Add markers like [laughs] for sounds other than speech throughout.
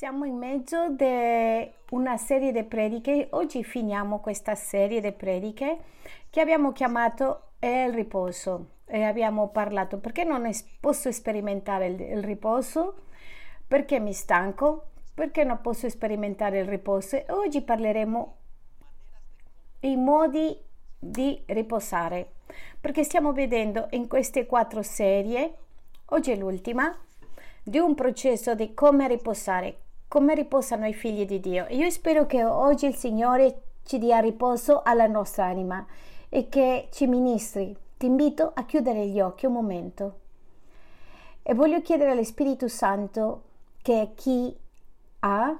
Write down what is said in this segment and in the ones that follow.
Siamo in mezzo di una serie di prediche. Oggi finiamo questa serie di prediche che abbiamo chiamato il riposo e abbiamo parlato perché non es- posso sperimentare il, il riposo, perché mi stanco, perché non posso sperimentare il riposo. E oggi parleremo i modi di riposare perché stiamo vedendo in queste quattro serie, oggi è l'ultima, di un processo di come riposare, come riposano i figli di Dio. Io spero che oggi il Signore ci dia riposo alla nostra anima e che ci ministri. Ti invito a chiudere gli occhi un momento e voglio chiedere allo Spirito Santo che chi ha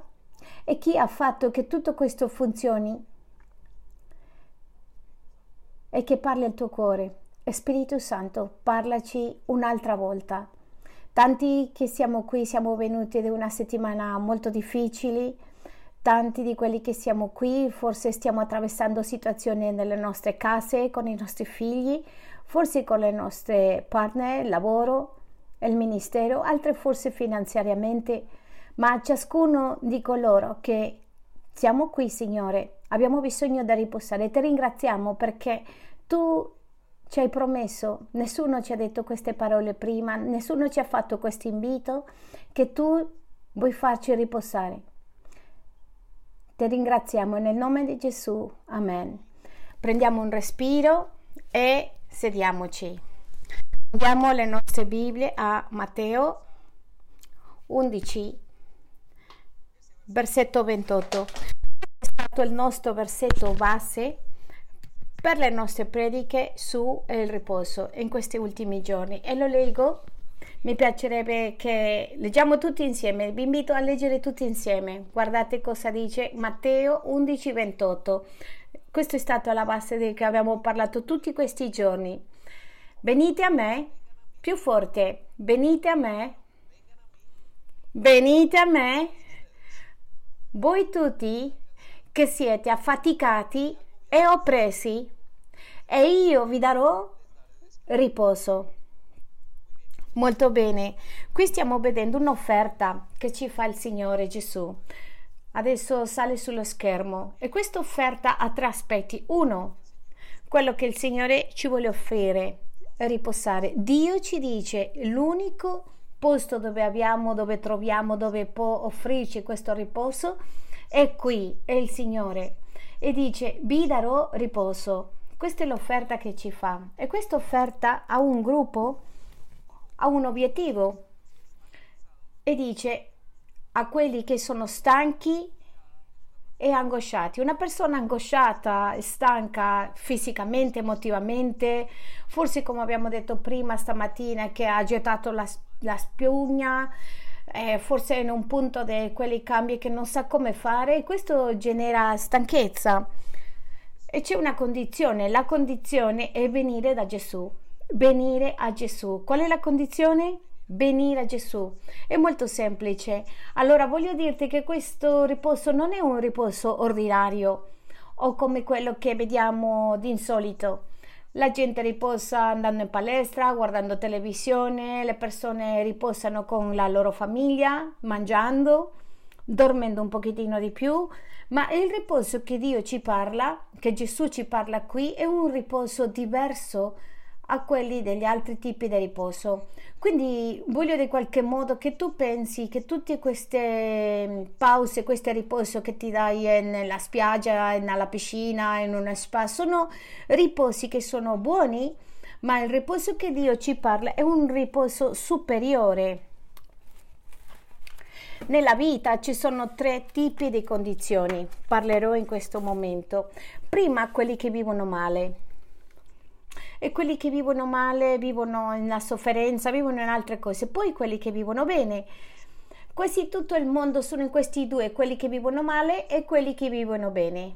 e chi ha fatto che tutto questo funzioni e che parli al tuo cuore. E Spirito Santo, parlaci un'altra volta Tanti che siamo qui siamo venuti da una settimana molto difficile, tanti di quelli che siamo qui forse stiamo attraversando situazioni nelle nostre case, con i nostri figli, forse con le nostre partner, il lavoro, il ministero, altre forse finanziariamente, ma ciascuno di coloro che siamo qui, Signore, abbiamo bisogno di riposare. Ti ringraziamo perché tu ci hai promesso, nessuno ci ha detto queste parole prima, nessuno ci ha fatto questo invito, che tu vuoi farci riposare. Ti ringraziamo nel nome di Gesù. Amen. Prendiamo un respiro e sediamoci. Andiamo le nostre Bibbie a Matteo 11, versetto 28. È stato il nostro versetto base per le nostre prediche sul riposo in questi ultimi giorni e lo leggo. Mi piacerebbe che leggiamo tutti insieme, vi invito a leggere tutti insieme. Guardate cosa dice Matteo 11:28. Questo è stato la base di cui abbiamo parlato tutti questi giorni. Venite a me, più forte, venite a me, venite a me, voi tutti che siete affaticati e oppressi, e io vi darò riposo. Molto bene, qui stiamo vedendo un'offerta che ci fa il Signore Gesù. Adesso sale sullo schermo e questa offerta ha tre aspetti. Uno, quello che il Signore ci vuole offrire, riposare. Dio ci dice l'unico posto dove abbiamo, dove troviamo, dove può offrirci questo riposo è qui, è il Signore e dice vi darò riposo. Questa è l'offerta che ci fa e questa offerta ha un gruppo, ha un obiettivo e dice a quelli che sono stanchi e angosciati. Una persona angosciata, stanca fisicamente, emotivamente, forse come abbiamo detto prima stamattina che ha gettato la, la spugna, eh, forse in un punto di quei cambi che non sa come fare questo genera stanchezza. E c'è una condizione, la condizione è venire da Gesù, venire a Gesù. Qual è la condizione? Venire a Gesù. È molto semplice. Allora voglio dirti che questo riposo non è un riposo ordinario o come quello che vediamo di insolito la gente riposa andando in palestra, guardando televisione, le persone riposano con la loro famiglia, mangiando, dormendo un pochettino di più, ma il riposo che Dio ci parla, che Gesù ci parla qui, è un riposo diverso a quelli degli altri tipi di riposo. Quindi voglio in qualche modo che tu pensi che tutte queste mm, pause, questo riposo che ti dai nella spiaggia, nella piscina, in una spa, sono riposi che sono buoni, ma il riposo che Dio ci parla è un riposo superiore. Nella vita ci sono tre tipi di condizioni, parlerò in questo momento. Prima quelli che vivono male, e quelli che vivono male vivono nella sofferenza, vivono in altre cose, poi quelli che vivono bene. Quasi tutto il mondo sono in questi due, quelli che vivono male e quelli che vivono bene.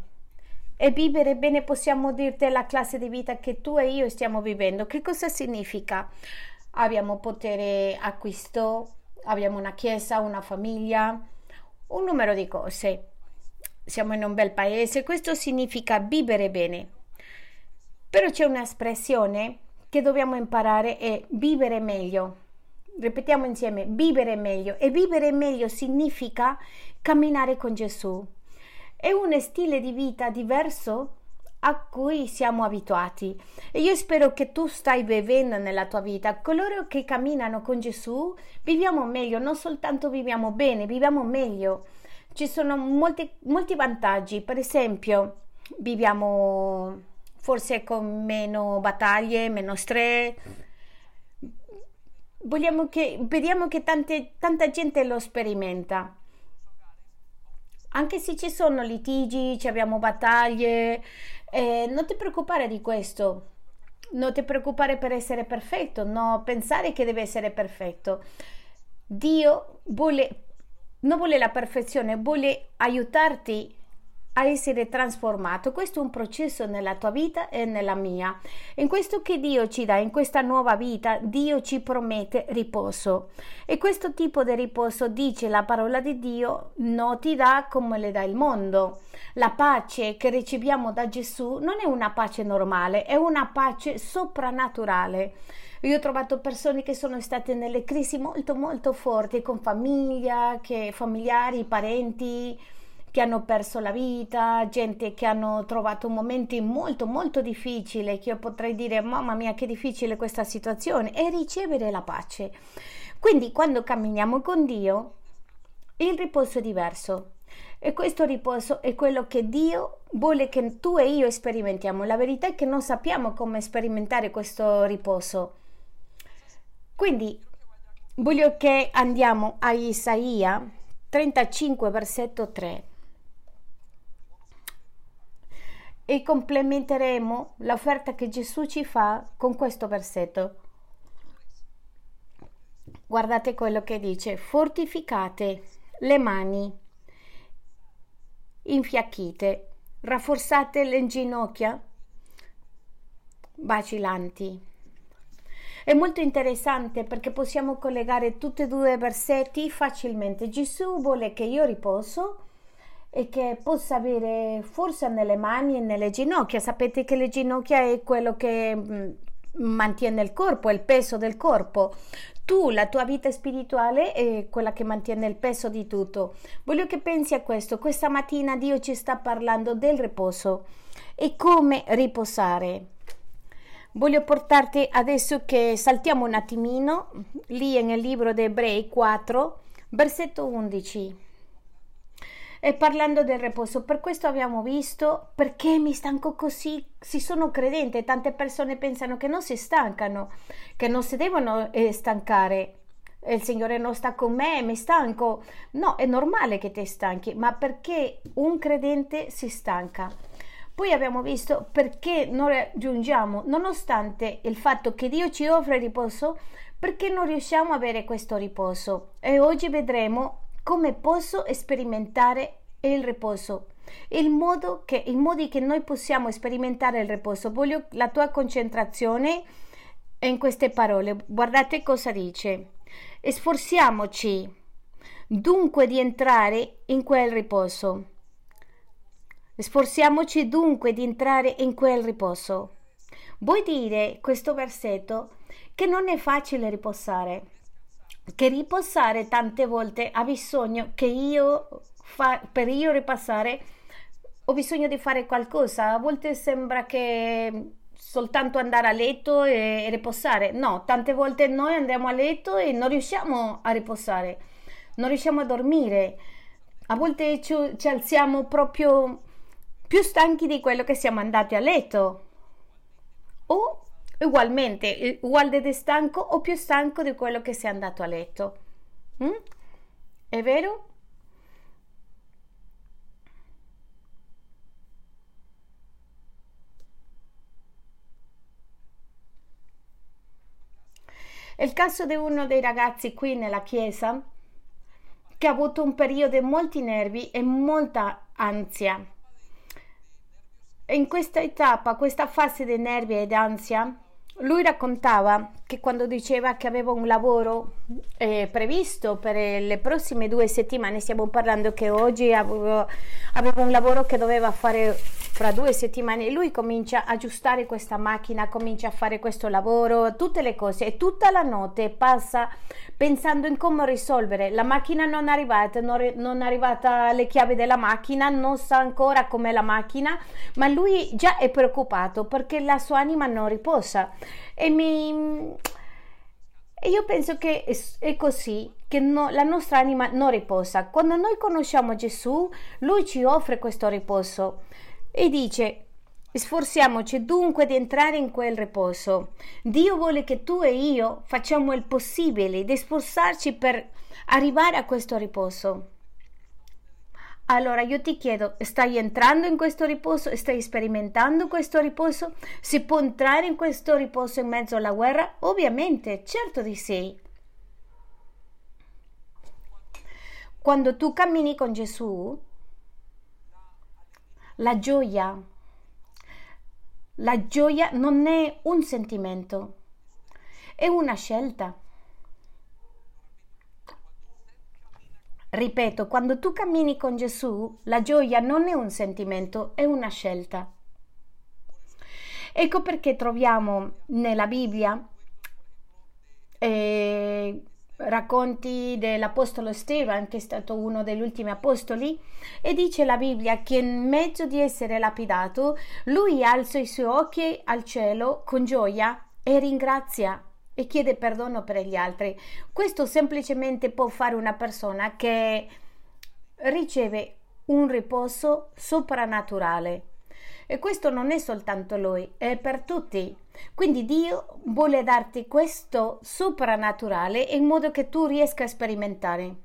E vivere bene possiamo dirti la classe di vita che tu e io stiamo vivendo. Che cosa significa? Abbiamo potere acquisto, abbiamo una chiesa, una famiglia, un numero di cose. Siamo in un bel paese, questo significa vivere bene. Però c'è un'espressione che dobbiamo imparare e vivere meglio. Ripetiamo insieme, vivere meglio. E vivere meglio significa camminare con Gesù. È un stile di vita diverso a cui siamo abituati. E io spero che tu stai vivendo nella tua vita. Coloro che camminano con Gesù viviamo meglio, non soltanto viviamo bene, viviamo meglio. Ci sono molti, molti vantaggi, per esempio, viviamo forse con meno battaglie, meno stress. Vogliamo che, vediamo che tante, tanta gente lo sperimenta anche se ci sono litigi, ci abbiamo battaglie, eh, non ti preoccupare di questo, non ti preoccupare per essere perfetto, no pensare che deve essere perfetto. Dio vuole, non vuole la perfezione, vuole aiutarti a essere trasformato. Questo è un processo nella tua vita e nella mia. In questo che Dio ci dà, in questa nuova vita, Dio ci promette riposo. E questo tipo di riposo, dice la parola di Dio, non ti dà come le dà il mondo. La pace che riceviamo da Gesù non è una pace normale, è una pace soprannaturale. Io ho trovato persone che sono state nelle crisi molto molto forti con famiglia, che, familiari, parenti, che hanno perso la vita, gente che hanno trovato momenti molto molto difficili, che io potrei dire mamma mia che difficile questa situazione e ricevere la pace. Quindi quando camminiamo con Dio, il riposo è diverso. E questo riposo è quello che Dio vuole che tu e io sperimentiamo. La verità è che non sappiamo come sperimentare questo riposo. Quindi voglio che andiamo a Isaia 35, versetto 3. E complementeremo l'offerta che Gesù ci fa con questo versetto. Guardate quello che dice, fortificate le mani, infiacchite, rafforzate le ginocchia, vacillanti. È molto interessante perché possiamo collegare tutti e due i versetti facilmente. Gesù vuole che io riposo e che possa avere forza nelle mani e nelle ginocchia. Sapete che le ginocchia è quello che mm, mantiene il corpo, è il peso del corpo. Tu, la tua vita spirituale è quella che mantiene il peso di tutto. Voglio che pensi a questo. Questa mattina Dio ci sta parlando del riposo e come riposare. Voglio portarti adesso che saltiamo un attimino lì nel libro di Ebrei 4, versetto 11. E parlando del riposo, per questo abbiamo visto perché mi stanco così. Si sono credenti, tante persone pensano che non si stancano, che non si devono eh, stancare. Il Signore non sta con me, mi stanco. No, è normale che ti stanchi, ma perché un credente si stanca? Poi abbiamo visto perché non raggiungiamo, nonostante il fatto che Dio ci offre riposo, perché non riusciamo ad avere questo riposo. E oggi vedremo come posso sperimentare il riposo. Il modo che, I modi che noi possiamo sperimentare il riposo. Voglio la tua concentrazione in queste parole. Guardate cosa dice. Sforziamoci dunque di entrare in quel riposo. Sforziamoci dunque di entrare in quel riposo. Vuoi dire questo versetto che non è facile riposare? Che riposare tante volte. Ha bisogno che io fa, per io ripassare ho bisogno di fare qualcosa. A volte sembra che soltanto andare a letto e, e riposare. No tante volte noi andiamo a letto e non riusciamo a riposare. Non riusciamo a dormire. A volte ci, ci alziamo proprio più stanchi di quello che siamo andati a letto. O ugualmente, uguale di stanco o più stanco di quello che sei andato a letto. Mm? È vero? È il caso di uno dei ragazzi qui nella chiesa che ha avuto un periodo di molti nervi e molta ansia. In questa etapa, questa fase di nervi ed ansia, lui raccontava che quando diceva che aveva un lavoro eh, previsto per le prossime due settimane, stiamo parlando che oggi avevo, avevo un lavoro che doveva fare fra due settimane, lui comincia a aggiustare questa macchina, comincia a fare questo lavoro, tutte le cose e tutta la notte passa pensando in come risolvere. La macchina non è arrivata, non, non è arrivata le chiavi della macchina, non sa ancora com'è la macchina, ma lui già è preoccupato perché la sua anima non riposa. E mi... E io penso che è così, che no, la nostra anima non riposa. Quando noi conosciamo Gesù, Lui ci offre questo riposo e dice Sforziamoci dunque di entrare in quel riposo. Dio vuole che tu e io facciamo il possibile di sforzarci per arrivare a questo riposo. Allora io ti chiedo, stai entrando in questo riposo? Stai sperimentando questo riposo? Si può entrare in questo riposo in mezzo alla guerra? Ovviamente, certo di sì. Quando tu cammini con Gesù, la gioia, la gioia non è un sentimento, è una scelta. Ripeto, quando tu cammini con Gesù, la gioia non è un sentimento, è una scelta. Ecco perché troviamo nella Bibbia eh, racconti dell'Apostolo Stefano, che è stato uno degli ultimi apostoli, e dice la Bibbia che in mezzo di essere lapidato, lui alza i suoi occhi al cielo con gioia e ringrazia e chiede perdono per gli altri. Questo semplicemente può fare una persona che riceve un riposo soprannaturale. E questo non è soltanto lui, è per tutti. Quindi Dio vuole darti questo soprannaturale in modo che tu riesca a sperimentare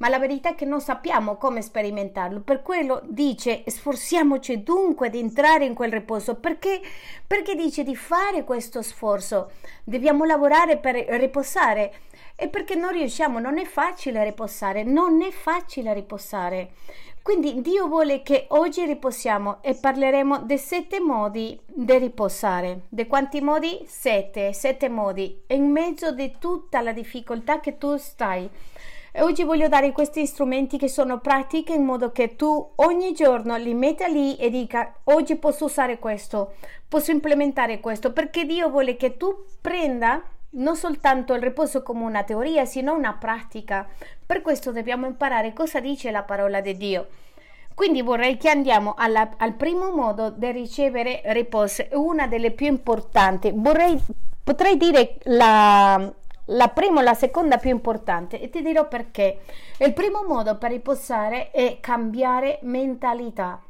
ma la verità è che non sappiamo come sperimentarlo. Per quello dice sforziamoci dunque di entrare in quel riposo. Perché? Perché dice di fare questo sforzo. Dobbiamo lavorare per riposare. E perché non riusciamo, non è facile riposare, non è facile riposare. Quindi Dio vuole che oggi riposiamo e parleremo dei sette modi di riposare. Di quanti modi? Sette, sette modi. In mezzo di tutta la difficoltà che tu stai e oggi voglio dare questi strumenti che sono pratiche in modo che tu ogni giorno li metta lì e dica oggi posso usare questo, posso implementare questo, perché Dio vuole che tu prenda non soltanto il riposo come una teoria, sino una pratica. Per questo dobbiamo imparare cosa dice la parola di Dio. Quindi vorrei che andiamo alla, al primo modo di ricevere riposo, una delle più importanti. Vorrei, potrei dire la, la prima o la seconda più importante e ti dirò perché. Il primo modo per riposare è cambiare mentalità.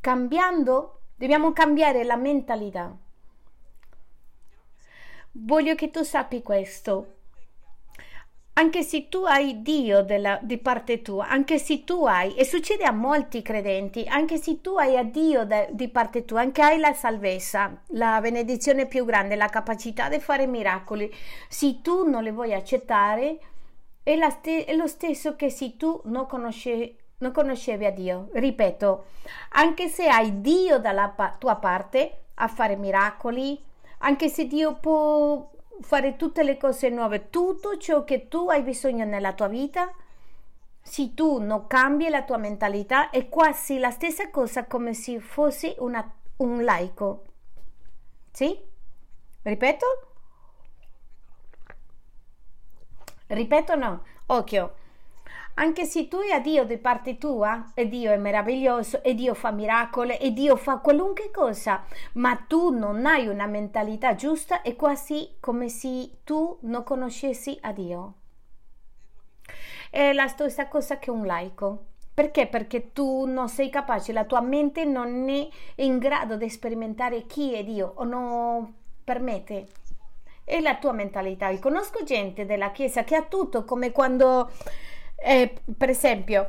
Cambiando, dobbiamo cambiare la mentalità. Voglio che tu sappi questo anche se tu hai Dio della, di parte tua, anche se tu hai, e succede a molti credenti, anche se tu hai a Dio de, di parte tua, anche hai la salvezza, la benedizione più grande, la capacità di fare miracoli, se tu non le vuoi accettare, è, st- è lo stesso che se tu non conoscevi non conoscevi a Dio. Ripeto, anche se hai Dio dalla pa- tua parte a fare miracoli, anche se Dio può fare tutte le cose nuove, tutto ciò che tu hai bisogno nella tua vita, se tu non cambi la tua mentalità, è quasi la stessa cosa come se fossi una, un laico. Sì? Ripeto? Ripeto no. Occhio. Anche se tu hai Dio di parte tua, e Dio è meraviglioso, e Dio fa miracoli, e Dio fa qualunque cosa, ma tu non hai una mentalità giusta, è quasi come se tu non conoscessi a Dio. È la stessa cosa che un laico. Perché? Perché tu non sei capace, la tua mente non è in grado di sperimentare chi è Dio o non permette. È la tua mentalità. Io conosco gente della Chiesa che ha tutto, come quando eh, per esempio,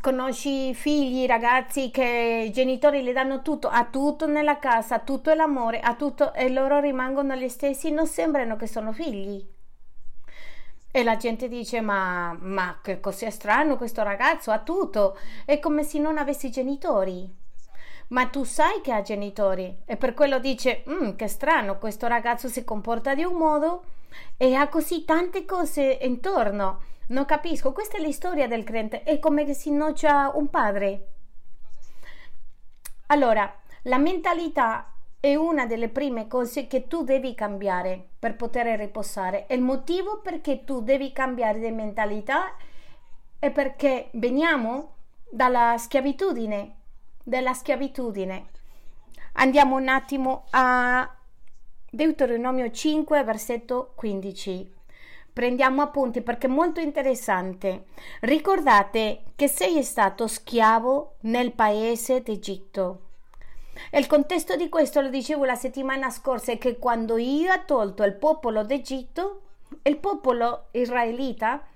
conosci figli, ragazzi che i genitori le danno tutto, ha tutto nella casa, tutto l'amore, ha tutto e loro rimangono gli stessi, non sembrano che sono figli. E la gente dice: Ma, ma che cos'è strano questo ragazzo? Ha tutto, è come se non avessi genitori. ma tu sai che ha genitori e per quello dice mm, che strano, questo ragazzo si comporta di un modo e ha così tante cose intorno. Non capisco, questa è la storia del credente, è come che si innoccia un padre. Allora, la mentalità è una delle prime cose che tu devi cambiare per poter riposare. Il motivo perché tu devi cambiare di mentalità è perché veniamo dalla schiavitudine, della schiavitudine. Andiamo un attimo a Deuteronomio 5, versetto 15. Prendiamo appunti perché è molto interessante. Ricordate che sei stato schiavo nel paese d'Egitto. Il contesto di questo lo dicevo la settimana scorsa è che quando io ho tolto il popolo d'Egitto, il popolo israelita,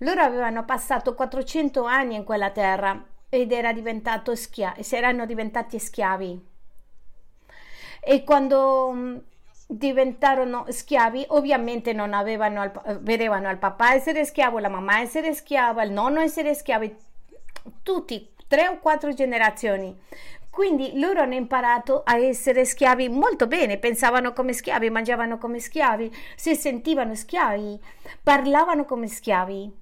loro avevano passato 400 anni in quella terra ed era diventato schia- erano diventati schiavi e quando mm, diventarono schiavi ovviamente non avevano al, vedevano il papà essere schiavo la mamma essere schiava il nonno essere schiavi tutti tre o quattro generazioni quindi loro hanno imparato a essere schiavi molto bene, pensavano come schiavi, mangiavano come schiavi, si sentivano schiavi, parlavano come schiavi,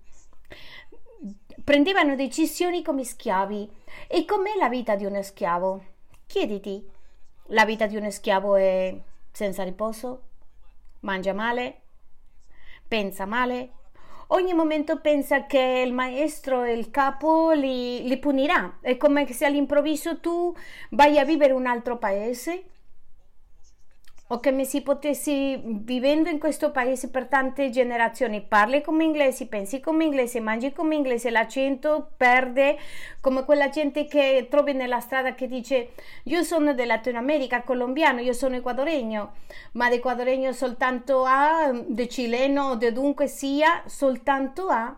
prendevano decisioni come schiavi. E com'è la vita di uno schiavo? Chiediti, la vita di uno schiavo è senza riposo, mangia male, pensa male, ogni momento pensa che il maestro, il capo li, li punirà. È come se all'improvviso tu vai a vivere in un altro paese o che mi si potessi vivendo in questo paese per tante generazioni, parli come inglese, pensi come inglese, mangi come inglese, l'accento perde come quella gente che trovi nella strada che dice io sono del Latino colombiano, io sono ecuadoregno, ma d'ecuadoregno soltanto ha, di cileno [laughs] o di dunque sia, soltanto ha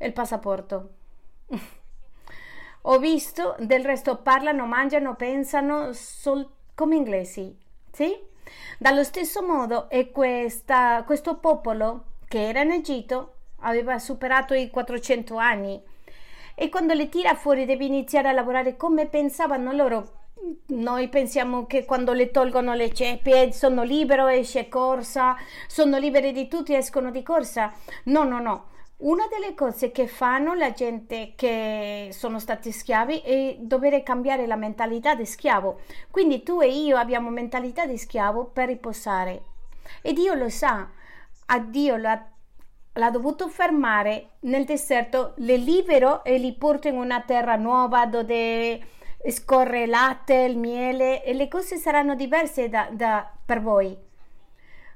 il passaporto. Ho visto, del resto parlano, mangiano, pensano sol- come inglesi sì? Dallo stesso modo è questa, questo popolo che era in Egitto aveva superato i 400 anni e quando le tira fuori deve iniziare a lavorare come pensavano loro. Noi pensiamo che quando le tolgono le ceppi sono libero, esce corsa, sono liberi di tutti, escono di corsa. No, no, no. Una delle cose che fanno la gente che sono stati schiavi è dover cambiare la mentalità di schiavo. Quindi tu e io abbiamo mentalità di schiavo per riposare. E Dio lo sa, a Dio l'ha, l'ha dovuto fermare nel deserto, le libero e li porta in una terra nuova dove scorre il latte, il miele e le cose saranno diverse da, da, per voi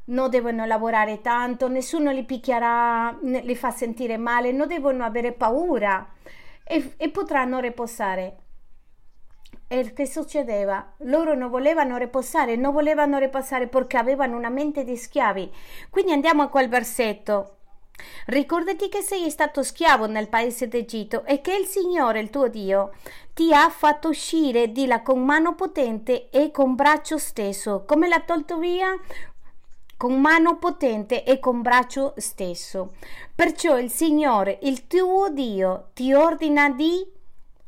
non devono lavorare tanto, nessuno li picchierà, li fa sentire male, non devono avere paura e, e potranno riposare. E che succedeva? Loro non volevano riposare, non volevano riposare perché avevano una mente di schiavi. Quindi andiamo a quel versetto. Ricordati che sei stato schiavo nel paese d'Egitto e che il Signore, il tuo Dio, ti ha fatto uscire di là con mano potente e con braccio steso. Come l'ha tolto via? Con mano potente e con braccio stesso. Perciò il Signore, il tuo Dio, ti ordina di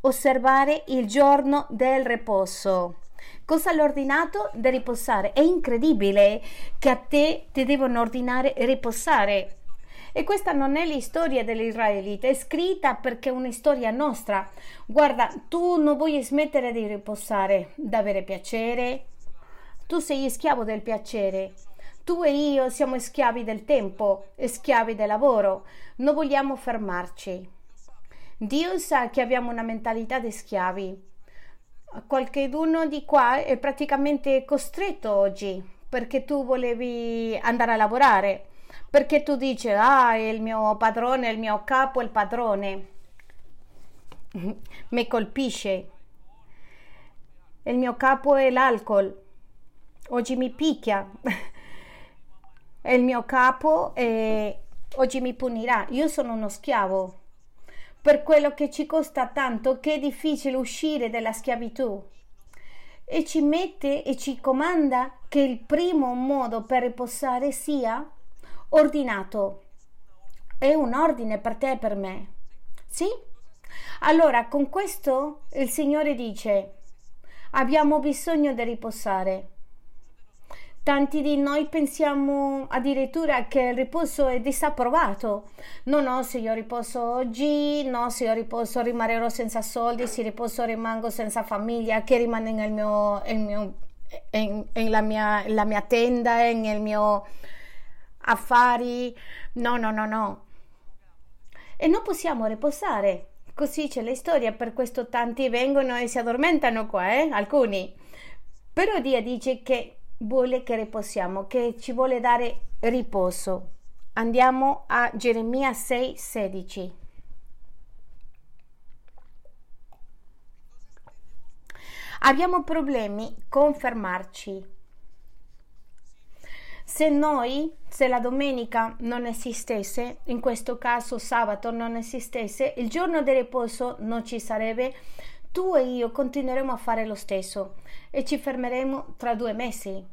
osservare il giorno del riposo. Cosa l'ha ordinato? Di riposare. È incredibile che a te ti devono ordinare riposare. E questa non è la storia dell'Israelita, è scritta perché è una storia nostra. Guarda, tu non vuoi smettere di riposare, d'avere piacere. Tu sei schiavo del piacere tu e io siamo schiavi del tempo, schiavi del lavoro, non vogliamo fermarci. Dio sa che abbiamo una mentalità di schiavi. Qualcuno di qua è praticamente costretto oggi perché tu volevi andare a lavorare, perché tu dici, ah, il mio padrone, il mio capo il padrone. [laughs] Mi colpisce. Il mio capo è l'alcol. Oggi mi picchia. [laughs] è il mio capo e oggi mi punirà. Io sono uno schiavo. Per quello che ci costa tanto, che è difficile uscire dalla schiavitù. E ci mette e ci comanda che il primo modo per riposare sia ordinato. È un ordine per te e per me. Sì? Allora, con questo il Signore dice, abbiamo bisogno di riposare. Tanti di noi pensiamo addirittura che il riposo è disapprovato. No, no, se io riposo oggi, no, se io riposo rimarrò senza soldi, se riposo rimango senza famiglia, che rimane nel mio, nel mio, in, in la, mia, la mia tenda, nel mio affari. No, no, no, no. E non possiamo riposare. Così c'è la storia, per questo tanti vengono e si addormentano qua, eh? alcuni. Però Dio dice che vuole che riposiamo, che ci vuole dare riposo. Andiamo a Geremia 6, 16. Abbiamo problemi con fermarci. Se noi, se la domenica non esistesse, in questo caso sabato non esistesse, il giorno di riposo non ci sarebbe, tu e io continueremo a fare lo stesso e ci fermeremo tra due mesi,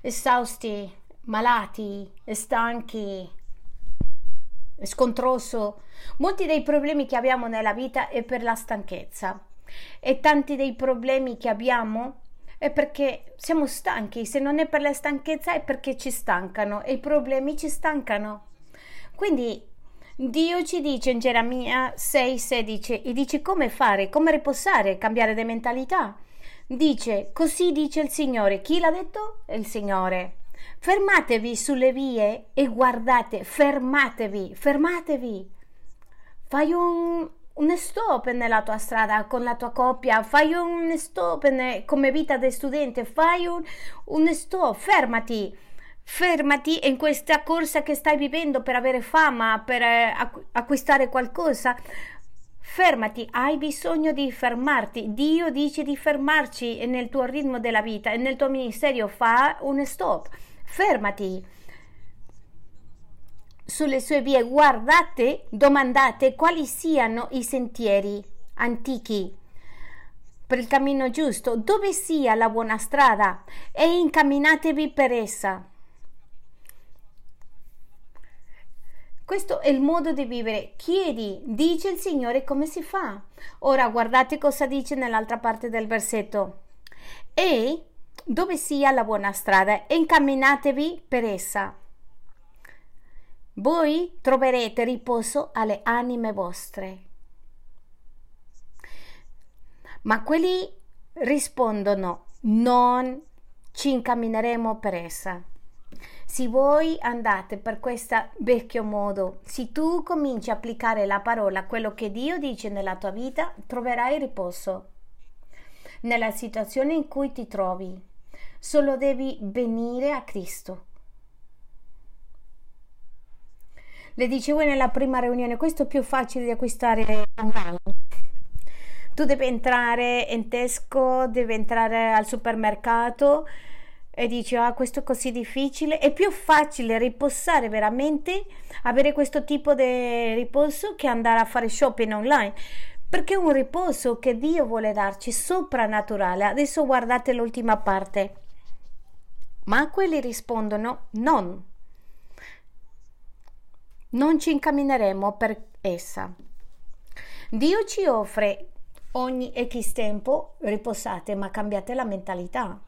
esausti, malati, stanchi, scontroso. Molti dei problemi che abbiamo nella vita è per la stanchezza e tanti dei problemi che abbiamo è perché siamo stanchi. Se non è per la stanchezza è perché ci stancano e i problemi ci stancano. Quindi Dio ci dice in Geremia 6:16 e dice come fare, come riposare, cambiare di mentalità. Dice, così dice il Signore. Chi l'ha detto? Il Signore. Fermatevi sulle vie e guardate, fermatevi, fermatevi. Fai un, un stop nella tua strada con la tua coppia, fai un stop ne, come vita di studente, fai un, un stop, fermati fermati in questa corsa che stai vivendo per avere fama, per eh, acquistare qualcosa. Fermati, hai bisogno di fermarti. Dio dice di fermarci nel tuo ritmo della vita e nel tuo ministero. Fa un stop. Fermati sulle sue vie. Guardate, domandate quali siano i sentieri antichi per il cammino giusto, dove sia la buona strada e incamminatevi per essa. Questo è il modo di vivere. Chiedi, dice il Signore come si fa. Ora guardate cosa dice nell'altra parte del versetto. E dove sia la buona strada, incamminatevi per essa. Voi troverete riposo alle anime vostre. Ma quelli rispondono, non ci incammineremo per essa. Se voi andate per questo vecchio modo, se tu cominci a applicare la parola, quello che Dio dice nella tua vita, troverai riposo. Nella situazione in cui ti trovi, solo devi venire a Cristo. Le dicevo nella prima riunione, questo è più facile di acquistare online. Tu devi entrare in Tesco, devi entrare al supermercato e dici ah questo è così difficile. È più facile riposare veramente avere questo tipo di riposo che andare a fare shopping online. Perché è un riposo che Dio vuole darci soprannaturale. Adesso guardate l'ultima parte. Ma quelli rispondono non. Non ci incammineremo per essa. Dio ci offre ogni X tempo riposate ma cambiate la mentalità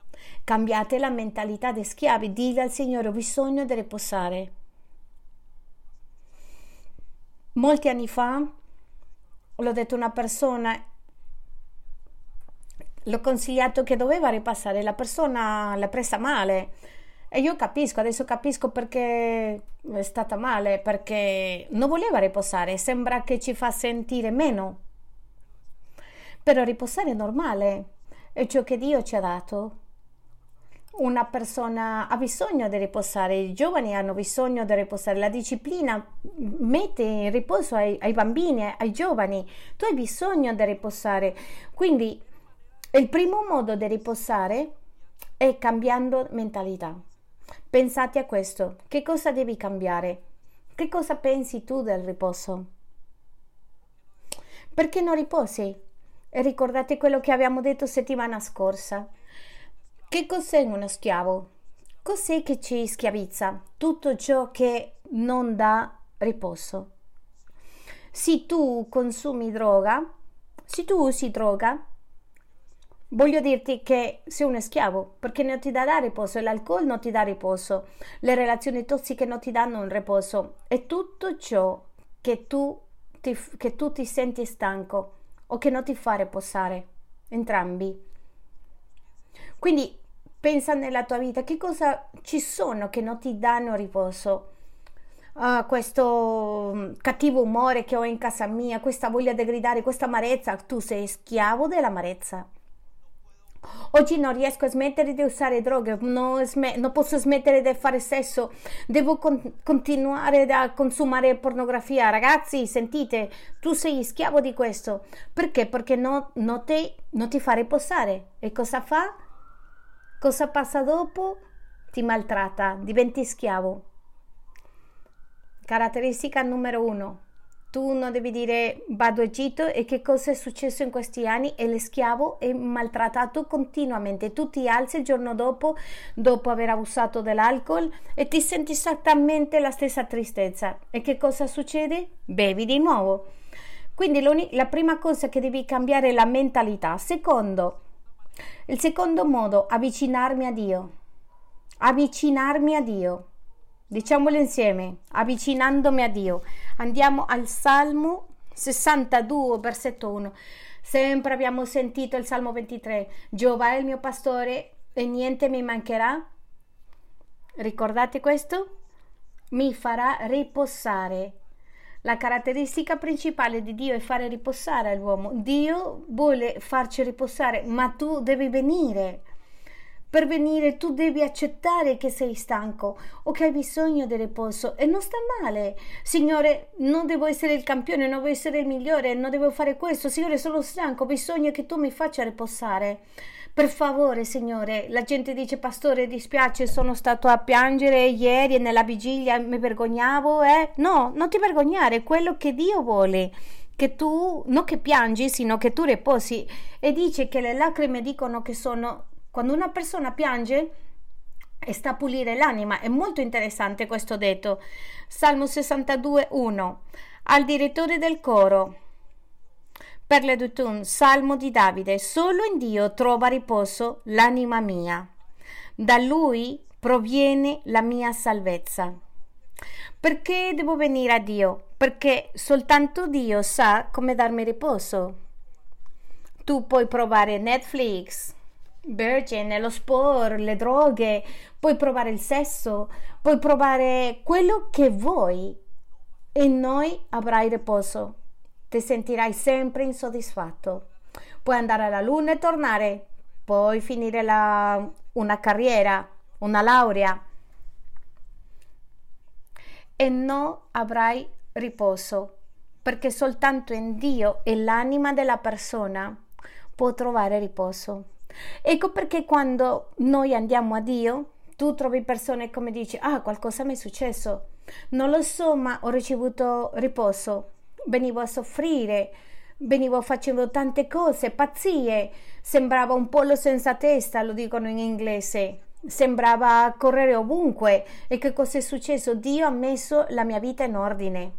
Cambiate la mentalità dei schiavi, dite al Signore ho bisogno di riposare. Molti anni fa l'ho detto a una persona, l'ho consigliato che doveva ripassare, la persona l'ha presa male. E io capisco, adesso capisco perché è stata male, perché non voleva riposare, sembra che ci fa sentire meno. Però riposare è normale, è ciò che Dio ci ha dato una persona ha bisogno di riposare, i giovani hanno bisogno di riposare, la disciplina mette in riposo ai, ai bambini, ai giovani, tu hai bisogno di riposare. Quindi il primo modo di riposare è cambiando mentalità. Pensate a questo, che cosa devi cambiare? Che cosa pensi tu del riposo? Perché non riposi? Ricordate quello che abbiamo detto settimana scorsa che cos'è uno schiavo? Cos'è che ci schiavizza? Tutto ciò che non dà riposo. se tu consumi droga, se tu usi droga, voglio dirti che sei un schiavo perché non ti dà riposo, l'alcol non ti dà riposo, le relazioni tossiche non ti danno un riposo e tutto ciò che tu ti, che tu ti senti stanco o che non ti fa riposare, entrambi. Quindi pensa nella tua vita che cosa ci sono che non ti danno riposo. Uh, questo mm, cattivo umore che ho in casa mia, questa voglia di gridare, questa amarezza, tu sei schiavo dell'amarezza. Oggi non riesco a smettere di usare droghe, non, sm- non posso smettere di fare sesso, devo con- continuare a consumare pornografia. Ragazzi, sentite, tu sei schiavo di questo. Perché? Perché no, no te, non ti fa riposare. E cosa fa? Cosa passa dopo? Ti maltratta, diventi schiavo. Caratteristica numero uno tu non devi dire vado a Egitto e che cosa è successo in questi anni e l'eschiavo è maltrattato continuamente. Tu ti alzi il giorno dopo, dopo aver abusato dell'alcol e ti senti esattamente la stessa tristezza. E che cosa succede? Bevi di nuovo. Quindi la prima cosa che devi cambiare è la mentalità. Secondo, il secondo modo, avvicinarmi a Dio. Avvicinarmi a Dio. Diciamolo insieme, avvicinandomi a Dio. Andiamo al Salmo 62, versetto 1. Sempre abbiamo sentito il Salmo 23. Giova è il mio pastore e niente mi mancherà. Ricordate questo? Mi farà riposare. La caratteristica principale di Dio è fare riposare l'uomo. Dio vuole farci riposare, ma tu devi venire per venire tu devi accettare che sei stanco o che hai bisogno di riposo e non sta male. Signore, non devo essere il campione, non devo essere il migliore, non devo fare questo. Signore, sono stanco, ho bisogno che tu mi faccia riposare. Per favore, Signore, la gente dice, pastore, dispiace, sono stato a piangere ieri e nella vigilia mi vergognavo, eh? No, non ti vergognare, è quello che Dio vuole che tu, non che piangi, sino che tu riposi. E dice che le lacrime dicono che sono quando una persona piange, sta a pulire l'anima. È molto interessante questo detto. Salmo 62, 1. Al direttore del coro. Per le Dutun, Salmo di Davide. Solo in Dio trova riposo l'anima mia. Da Lui proviene la mia salvezza. Perché devo venire a Dio? Perché soltanto Dio sa come darmi riposo. Tu puoi provare Netflix, Virgin, lo sport, le droghe, puoi provare il sesso, puoi provare quello che vuoi e noi avrai riposo. Ti sentirai sempre insoddisfatto. Puoi andare alla luna e tornare, puoi finire la, una carriera, una laurea e non avrai riposo perché soltanto in Dio e l'anima della persona può trovare riposo. Ecco perché quando noi andiamo a Dio, tu trovi persone come dici, ah, qualcosa mi è successo, non lo so, ma ho ricevuto riposo, venivo a soffrire, venivo facendo tante cose, pazzie, sembrava un pollo senza testa, lo dicono in inglese, sembrava correre ovunque. E che cosa è successo? Dio ha messo la mia vita in ordine.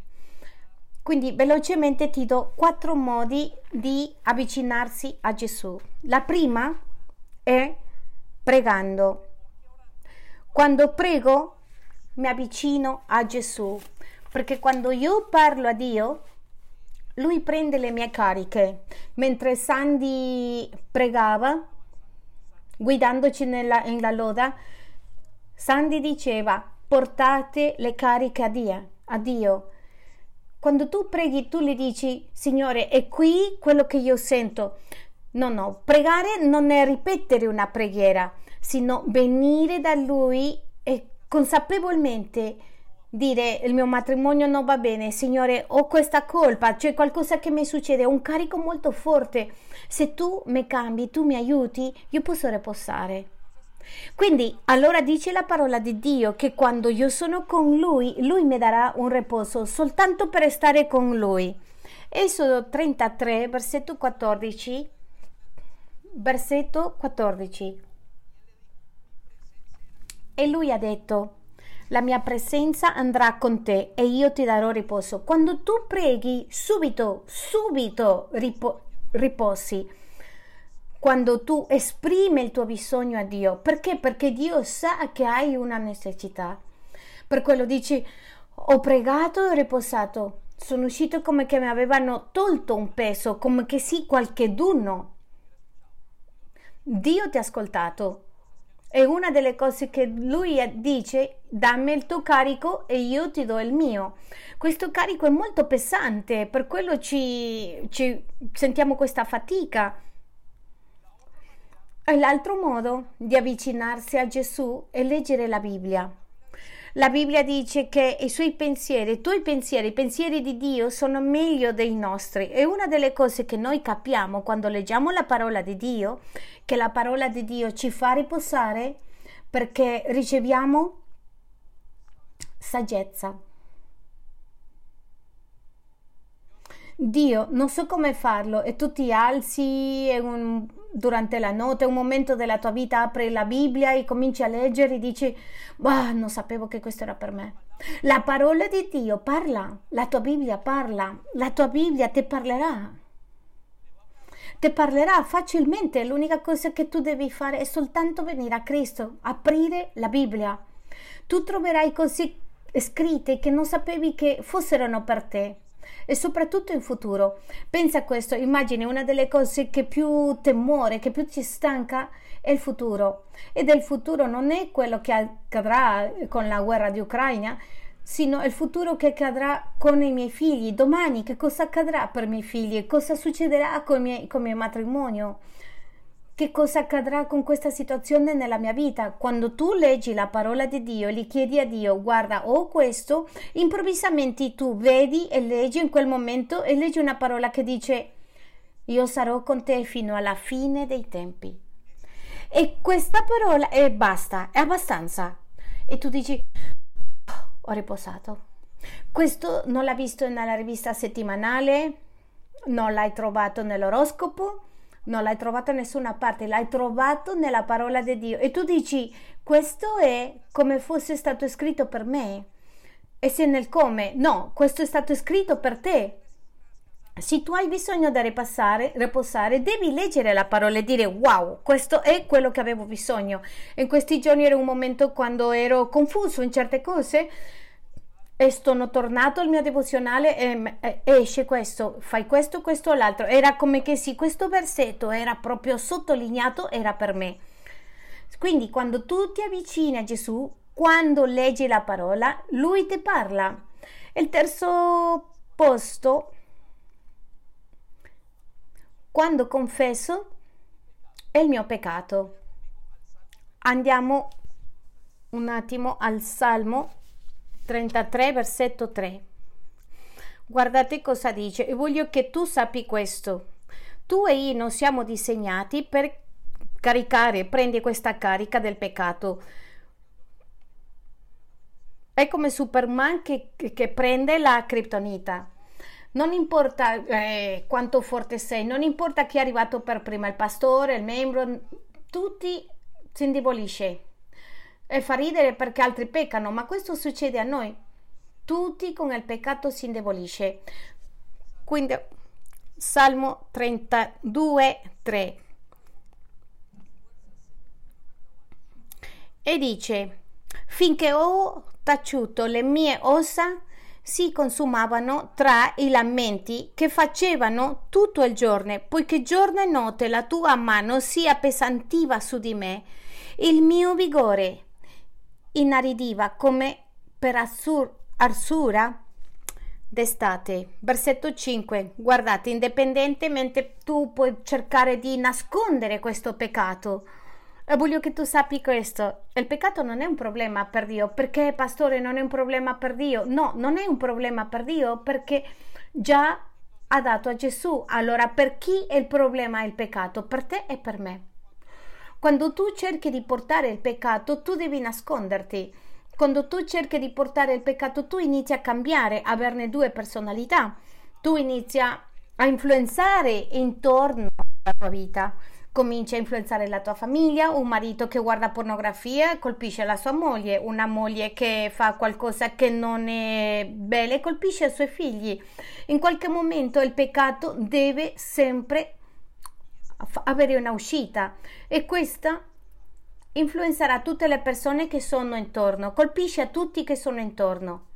Quindi velocemente ti do quattro modi di avvicinarsi a Gesù. La prima è pregando. Quando prego mi avvicino a Gesù, perché quando io parlo a Dio, lui prende le mie cariche. Mentre Sandy pregava, guidandoci nella, nella loda, Sandy diceva portate le cariche a Dio, a Dio quando tu preghi, tu gli dici, Signore, è qui quello che io sento. No, no, pregare non è ripetere una preghiera, sino venire da Lui e consapevolmente dire il mio matrimonio non va bene, Signore, ho questa colpa, c'è qualcosa che mi succede, un carico molto forte. Se tu mi cambi, tu mi aiuti, io posso riposare. Quindi allora dice la parola di Dio che quando io sono con Lui, Lui mi darà un riposo soltanto per stare con Lui. Esodo 33, versetto 14. Versetto 14. E lui ha detto, la mia presenza andrà con te e io ti darò riposo. Quando tu preghi, subito, subito ripo- riposi. Quando tu esprimi il tuo bisogno a Dio. Perché? Perché Dio sa che hai una necessità. Per quello dici, ho pregato e riposato. Sono uscito come che mi avevano tolto un peso, come che sì, qualche duno. Dio ti ha ascoltato è una delle cose che lui dice, dammi il tuo carico e io ti do il mio. Questo carico è molto pesante, per quello ci, ci sentiamo questa fatica. E l'altro modo di avvicinarsi a Gesù è leggere la Bibbia. La Bibbia dice che i suoi pensieri, i tuoi pensieri, i pensieri di Dio sono meglio dei nostri. E una delle cose che noi capiamo quando leggiamo la parola di Dio, che la parola di Dio ci fa riposare perché riceviamo saggezza. Dio, non so come farlo, e tu ti alzi un, durante la notte, un momento della tua vita, apri la Bibbia e cominci a leggere e dici, bah, non sapevo che questo era per me. La parola di Dio parla, la tua Bibbia parla, la tua Bibbia ti parlerà. Ti parlerà facilmente, l'unica cosa che tu devi fare è soltanto venire a Cristo, aprire la Bibbia. Tu troverai cose scritte che non sapevi che fossero per te e soprattutto in futuro. Pensa a questo, immagini una delle cose che più temore, che più ci stanca è il futuro. Ed il futuro non è quello che accadrà con la guerra di Ucraina, sino il futuro che accadrà con i miei figli. Domani che cosa accadrà per i miei figli? Cosa succederà con il mio, con il mio matrimonio? Che cosa accadrà con questa situazione nella mia vita. Quando tu leggi la parola di Dio e gli chiedi a Dio, guarda, ho questo, improvvisamente tu vedi e leggi in quel momento e leggi una parola che dice, io sarò con te fino alla fine dei tempi. E questa parola è basta, è abbastanza. E tu dici, oh, ho riposato. Questo non l'hai visto nella rivista settimanale, non l'hai trovato nell'oroscopo, non l'hai trovato da nessuna parte, l'hai trovato nella parola di Dio. E tu dici, questo è come fosse stato scritto per me. E se nel come, no, questo è stato scritto per te. Se tu hai bisogno di ripassare, riposare, devi leggere la parola e dire wow, questo è quello che avevo bisogno. In questi giorni era un momento quando ero confuso in certe cose e sono tornato al mio devozionale e esce questo, fai questo, questo o l'altro. Era come che sì, questo versetto era proprio sottolineato, era per me. Quindi quando tu ti avvicini a Gesù, quando leggi la parola, lui ti parla. Il terzo posto, quando confesso, è il mio peccato. Andiamo un attimo al Salmo 33, versetto 3. Guardate cosa dice e voglio che tu sappi questo. Tu e io non siamo disegnati per caricare, prendi questa carica del peccato. È come Superman che, che prende la criptonita. Non importa eh, quanto forte sei, non importa chi è arrivato per prima, il pastore, il membro, tutti si indebolisce e fa ridere perché altri peccano, ma questo succede a noi. Tutti con il peccato si indebolisce. Quindi Salmo 32, 3. E dice, finché ho taciuto le mie ossa, si consumavano tra i lamenti che facevano tutto il giorno, poiché giorno e notte la tua mano si appesantiva su di me. Il mio vigore inaridiva come per assur- arsura d'estate. Versetto 5. Guardate, indipendentemente tu puoi cercare di nascondere questo peccato. E voglio che tu sappi questo. Il peccato non è un problema per Dio. Perché, pastore, non è un problema per Dio? No, non è un problema per Dio perché già ha dato a Gesù. Allora, per chi è il problema il peccato? Per te e per me. Quando tu cerchi di portare il peccato, tu devi nasconderti. Quando tu cerchi di portare il peccato, tu inizi a cambiare, a averne due personalità. Tu inizi a influenzare intorno alla tua vita. comincia a influenzare la tua famiglia, un marito che guarda pornografia colpisce la sua moglie, una moglie che fa qualcosa che non è bene colpisce i suoi figli. In qualche momento il peccato deve sempre avere una uscita e questa influenzerà tutte le persone che sono intorno, colpisce a tutti che sono intorno.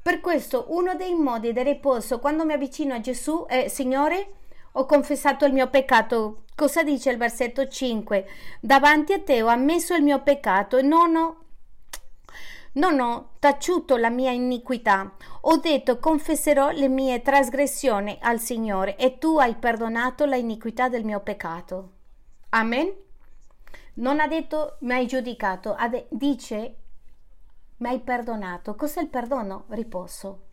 Per questo uno dei modi del riposo quando mi avvicino a Gesù è Signore, ho confessato il mio peccato. Cosa dice il versetto 5? Davanti a te ho ammesso il mio peccato e non ho non ho taciuto la mia iniquità, ho detto confesserò le mie trasgressioni al Signore e tu hai perdonato la iniquità del mio peccato. Amen. Non ha detto mi hai giudicato, dice mi hai perdonato. Cos'è il perdono? Riposo.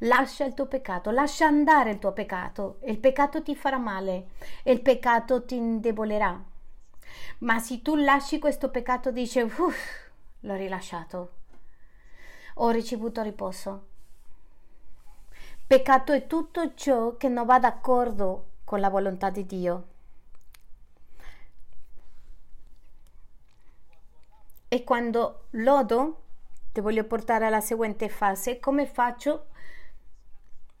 Lascia il tuo peccato, lascia andare il tuo peccato. Il peccato ti farà male e il peccato ti indebolerà. Ma se tu lasci questo peccato, dice, uff, l'ho rilasciato. Ho ricevuto riposo. Peccato è tutto ciò che non va d'accordo con la volontà di Dio. E quando lodo, ti voglio portare alla seguente fase, come faccio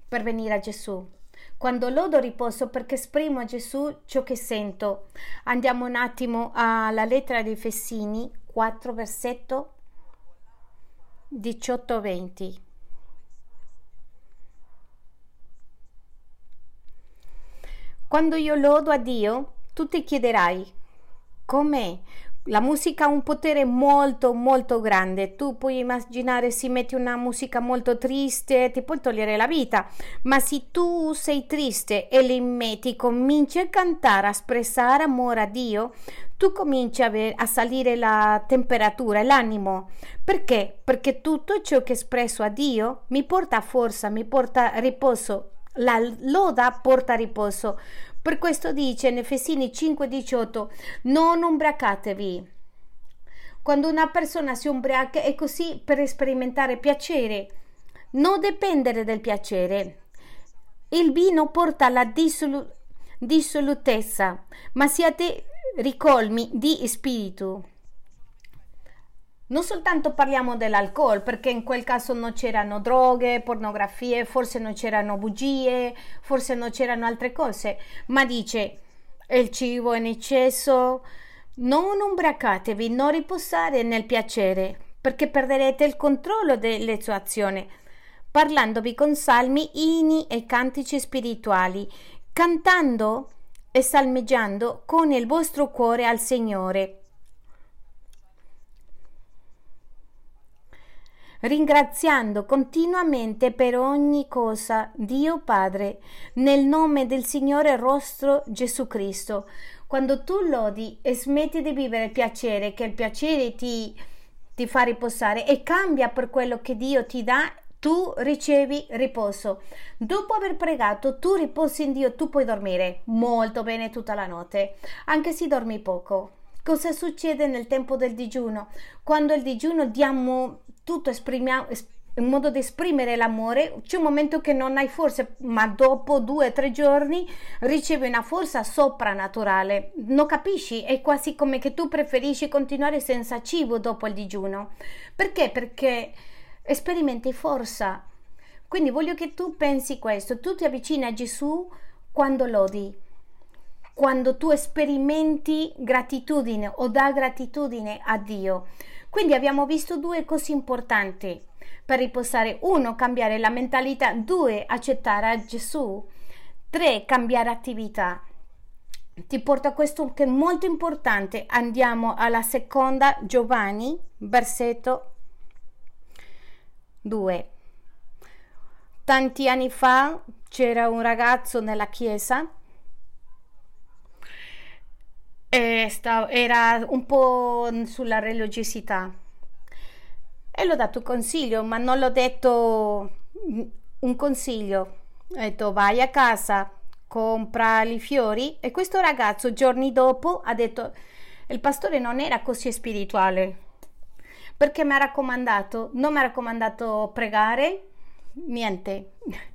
per venire a Gesù? Quando lodo riposo perché esprimo a Gesù ciò che sento. Andiamo un attimo alla lettera dei Fessini 4 versetto 18-20. Quando io lodo a Dio, tu ti chiederai com'è la musica ha un potere molto molto grande. Tu puoi immaginare se metti una musica molto triste, ti puoi togliere la vita, ma se tu sei triste e le metti, cominci a cantare, a espressare amore a Dio, tu cominci a, ver- a salire la temperatura, l'animo. Perché? Perché tutto ciò che espresso a Dio mi porta forza, mi porta riposo. La loda porta riposo. Per questo dice in Efesini 5:18 non ubriacatevi. Quando una persona si ubriaca è così per sperimentare piacere, non dipendere dal piacere. Il vino porta alla dissolu- dissolutezza, ma siate ricolmi di spirito. Non soltanto parliamo dell'alcol, perché in quel caso non c'erano droghe, pornografie, forse non c'erano bugie, forse non c'erano altre cose, ma dice il cibo in eccesso, non ubriacatevi, non riposare nel piacere, perché perderete il controllo delle sue azioni, parlandovi con salmi, inni e cantici spirituali, cantando e salmeggiando con il vostro cuore al Signore ringraziando continuamente per ogni cosa Dio Padre, nel nome del Signore nostro Gesù Cristo. Quando tu lodi e smetti di vivere il piacere, che il piacere ti, ti fa riposare e cambia per quello che Dio ti dà, tu ricevi riposo. Dopo aver pregato, tu riposi in Dio, tu puoi dormire molto bene tutta la notte, anche se dormi poco. Cosa succede nel tempo del digiuno? Quando il digiuno diamo tutto esprimiamo, in modo di esprimere l'amore, c'è un momento che non hai forza, ma dopo due o tre giorni ricevi una forza soprannaturale. Non capisci? È quasi come che tu preferisci continuare senza cibo dopo il digiuno. Perché? Perché sperimenti forza. Quindi voglio che tu pensi questo, tu ti avvicini a Gesù quando lodi, quando tu sperimenti gratitudine o da gratitudine a Dio. Quindi abbiamo visto due cose importanti per riposare. Uno, cambiare la mentalità. Due, accettare Gesù. Tre, cambiare attività. Ti porta a questo che è molto importante. Andiamo alla seconda Giovanni, versetto 2. Tanti anni fa c'era un ragazzo nella chiesa era un po' sulla religiosità e l'ho dato consiglio, ma non l'ho detto un consiglio. Ho detto vai a casa, compra i fiori e questo ragazzo giorni dopo ha detto il pastore non era così spirituale perché mi ha raccomandato, non mi ha raccomandato pregare, niente. [laughs]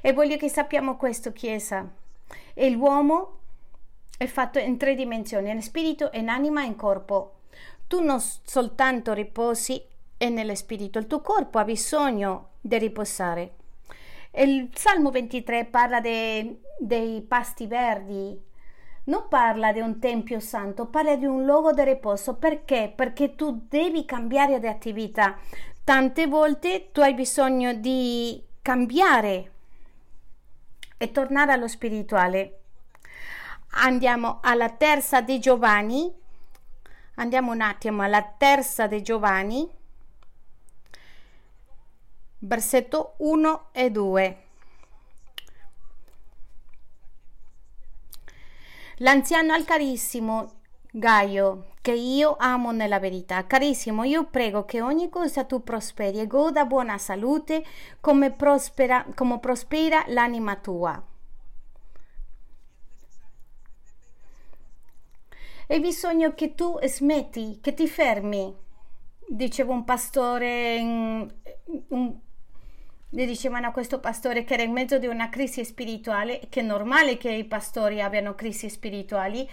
E voglio che sappiamo questo, Chiesa. E l'uomo è fatto in tre dimensioni, in spirito, in anima e in corpo. Tu non soltanto riposi nello spirito, il tuo corpo ha bisogno di riposare. Il Salmo 23 parla de, dei pasti verdi, non parla di un tempio santo, parla di un luogo di riposo. Perché? Perché tu devi cambiare di attività. Tante volte tu hai bisogno di cambiare e tornare allo spirituale. Andiamo alla terza di Giovanni. Andiamo un attimo alla terza di Giovanni, versetto 1 e 2. L'anziano al carissimo Gaio, che io amo nella verità. Carissimo, io prego che ogni cosa tu prosperi e goda buona salute come prospera, come prospera l'anima tua. È bisogno che tu smetti, che ti fermi. Diceva un pastore, un, un dicevano a questo pastore che era in mezzo di una crisi spirituale, che è normale che i pastori abbiano crisi spirituali.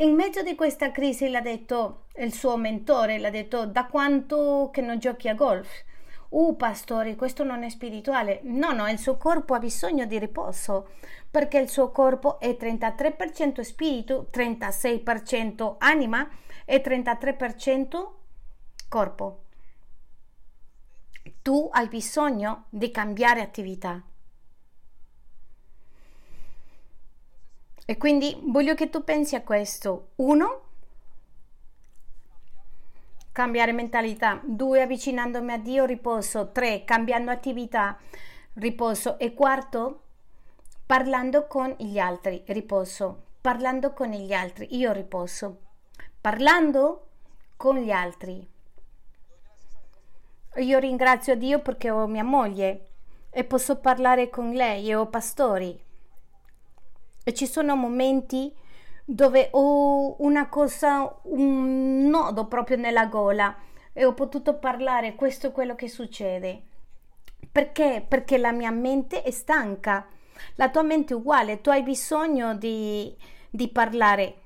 In mezzo di questa crisi l'ha detto il suo mentore, l'ha detto da quanto che non giochi a golf? Uh, pastore, questo non è spirituale. No, no, il suo corpo ha bisogno di riposo perché il suo corpo è 33% spirito, 36% anima e 33% corpo tu hai bisogno di cambiare attività. E quindi voglio che tu pensi a questo. Uno, cambiare mentalità. Due, avvicinandomi a Dio, riposo. Tre, cambiando attività, riposo. E quarto, parlando con gli altri, riposo. Parlando con gli altri, io riposo. Parlando con gli altri, io ringrazio Dio perché ho mia moglie e posso parlare con lei e ho pastori. E ci sono momenti dove ho una cosa, un nodo proprio nella gola e ho potuto parlare, questo è quello che succede. Perché? Perché la mia mente è stanca, la tua mente è uguale, tu hai bisogno di, di parlare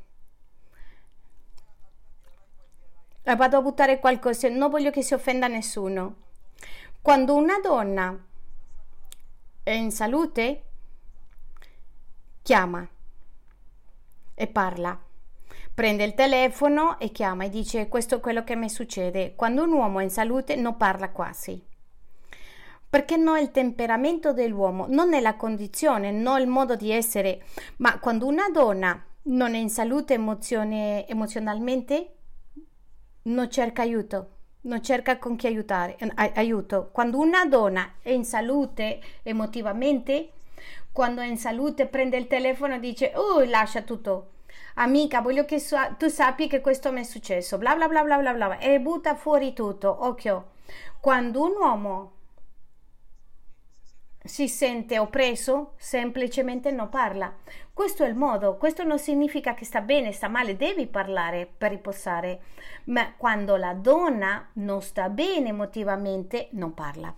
vado a buttare qualcosa, non voglio che si offenda nessuno. Quando una donna è in salute, chiama e parla. Prende il telefono e chiama e dice questo è quello che mi succede. Quando un uomo è in salute non parla quasi. Perché non è il temperamento dell'uomo, non è la condizione, non il modo di essere, ma quando una donna non è in salute emozione, emozionalmente, non cerca aiuto, non cerca con chi aiutare, aiuto. Quando una donna è in salute emotivamente, quando è in salute prende il telefono e dice, oh, lascia tutto. Amica, voglio che tu sappi che questo mi è successo, bla bla bla bla bla bla, e butta fuori tutto, occhio. Quando un uomo si sente oppresso, semplicemente non parla. Questo è il modo, questo non significa che sta bene, sta male, devi parlare per riposare, ma quando la donna non sta bene emotivamente, non parla.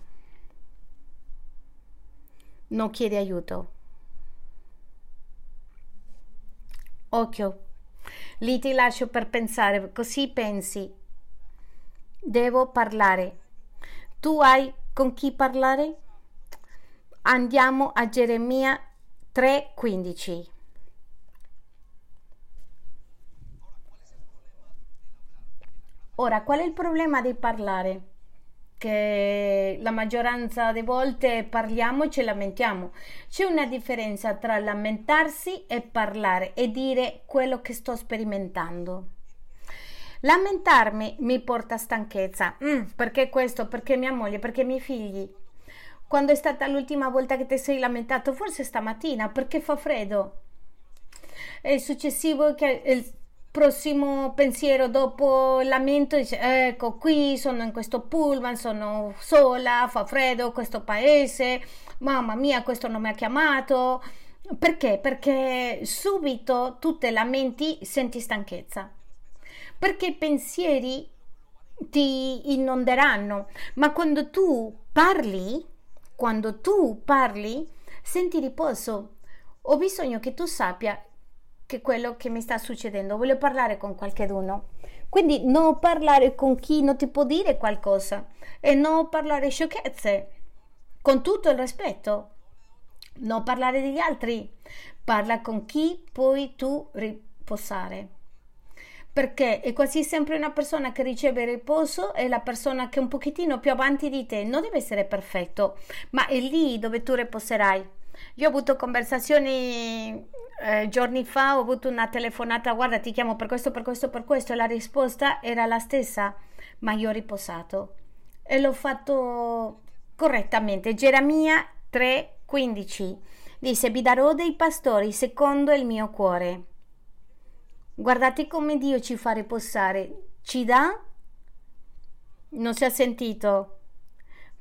Non chiede aiuto. Occhio, lì ti lascio per pensare, così pensi. Devo parlare. Tu hai con chi parlare? Andiamo a Geremia 3:15. Ora, qual è il problema di parlare? Che la maggioranza delle volte parliamo e ci lamentiamo. C'è una differenza tra lamentarsi e parlare e dire quello che sto sperimentando. Lamentarmi mi porta stanchezza. Mm, perché questo? Perché mia moglie? Perché i miei figli? Quando è stata l'ultima volta che ti sei lamentato? Forse stamattina perché fa freddo. E il successivo che il prossimo pensiero dopo il lamento dice ecco qui sono in questo pullman, sono sola, fa freddo questo paese, mamma mia questo non mi ha chiamato. Perché? Perché subito tu te lamenti, senti stanchezza. Perché i pensieri ti inonderanno, ma quando tu parli quando tu parli, senti riposo. Ho bisogno che tu sappia che quello che mi sta succedendo, voglio parlare con qualcuno. Quindi non parlare con chi non ti può dire qualcosa e non parlare sciocchezze, con tutto il rispetto. Non parlare degli altri, parla con chi puoi tu riposare. Perché è quasi sempre una persona che riceve riposo è la persona che un pochettino più avanti di te, non deve essere perfetto, ma è lì dove tu riposerai. Io ho avuto conversazioni eh, giorni fa, ho avuto una telefonata, guarda ti chiamo per questo, per questo, per questo, e la risposta era la stessa, ma io ho riposato e l'ho fatto correttamente. Geremia 3:15 dice vi darò dei pastori secondo il mio cuore. Guardate come Dio ci fa riposare, ci dà, non si è sentito,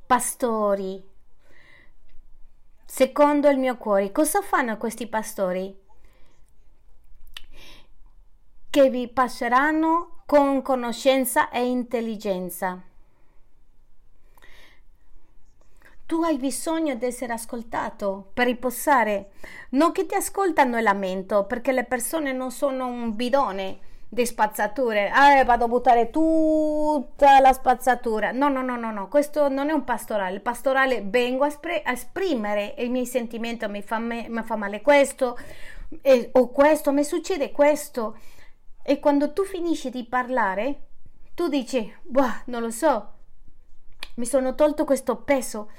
pastori, secondo il mio cuore. Cosa fanno questi pastori? Che vi passeranno con conoscenza e intelligenza. Tu hai bisogno di essere ascoltato per riposare, non che ti ascoltano e lamento, perché le persone non sono un bidone di spazzature. Ah, vado a buttare tutta la spazzatura. No, no, no, no, no, questo non è un pastorale. Il pastorale vengo a, spre- a esprimere i miei sentimenti, mi fa, me- mi fa male questo, e, o questo, mi succede questo. E quando tu finisci di parlare, tu dici, boh, non lo so, mi sono tolto questo peso.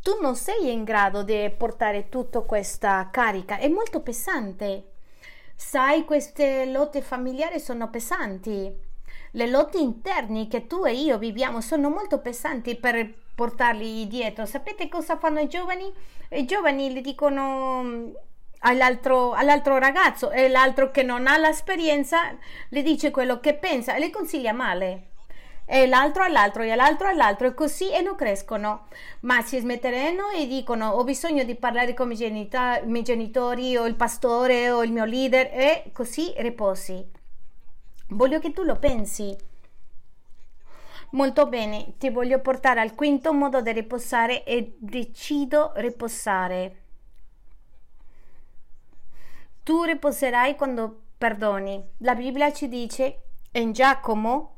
Tu non sei in grado di portare tutta questa carica, è molto pesante. Sai, queste lotte familiari sono pesanti. Le lotte interni che tu e io viviamo sono molto pesanti per portarli dietro. Sapete cosa fanno i giovani? I giovani gli dicono mm, all'altro, all'altro ragazzo e l'altro che non ha l'esperienza le dice quello che pensa e le consiglia male e l'altro all'altro e l'altro all'altro e così e non crescono. Ma si smetteranno e dicono ho bisogno di parlare con i, genita- miei genitori o il pastore o il mio leader e così riposi. Voglio che tu lo pensi. Molto bene ti voglio portare al quinto modo di riposare e decido riposare. Tu riposerai quando perdoni. La Bibbia ci dice in Giacomo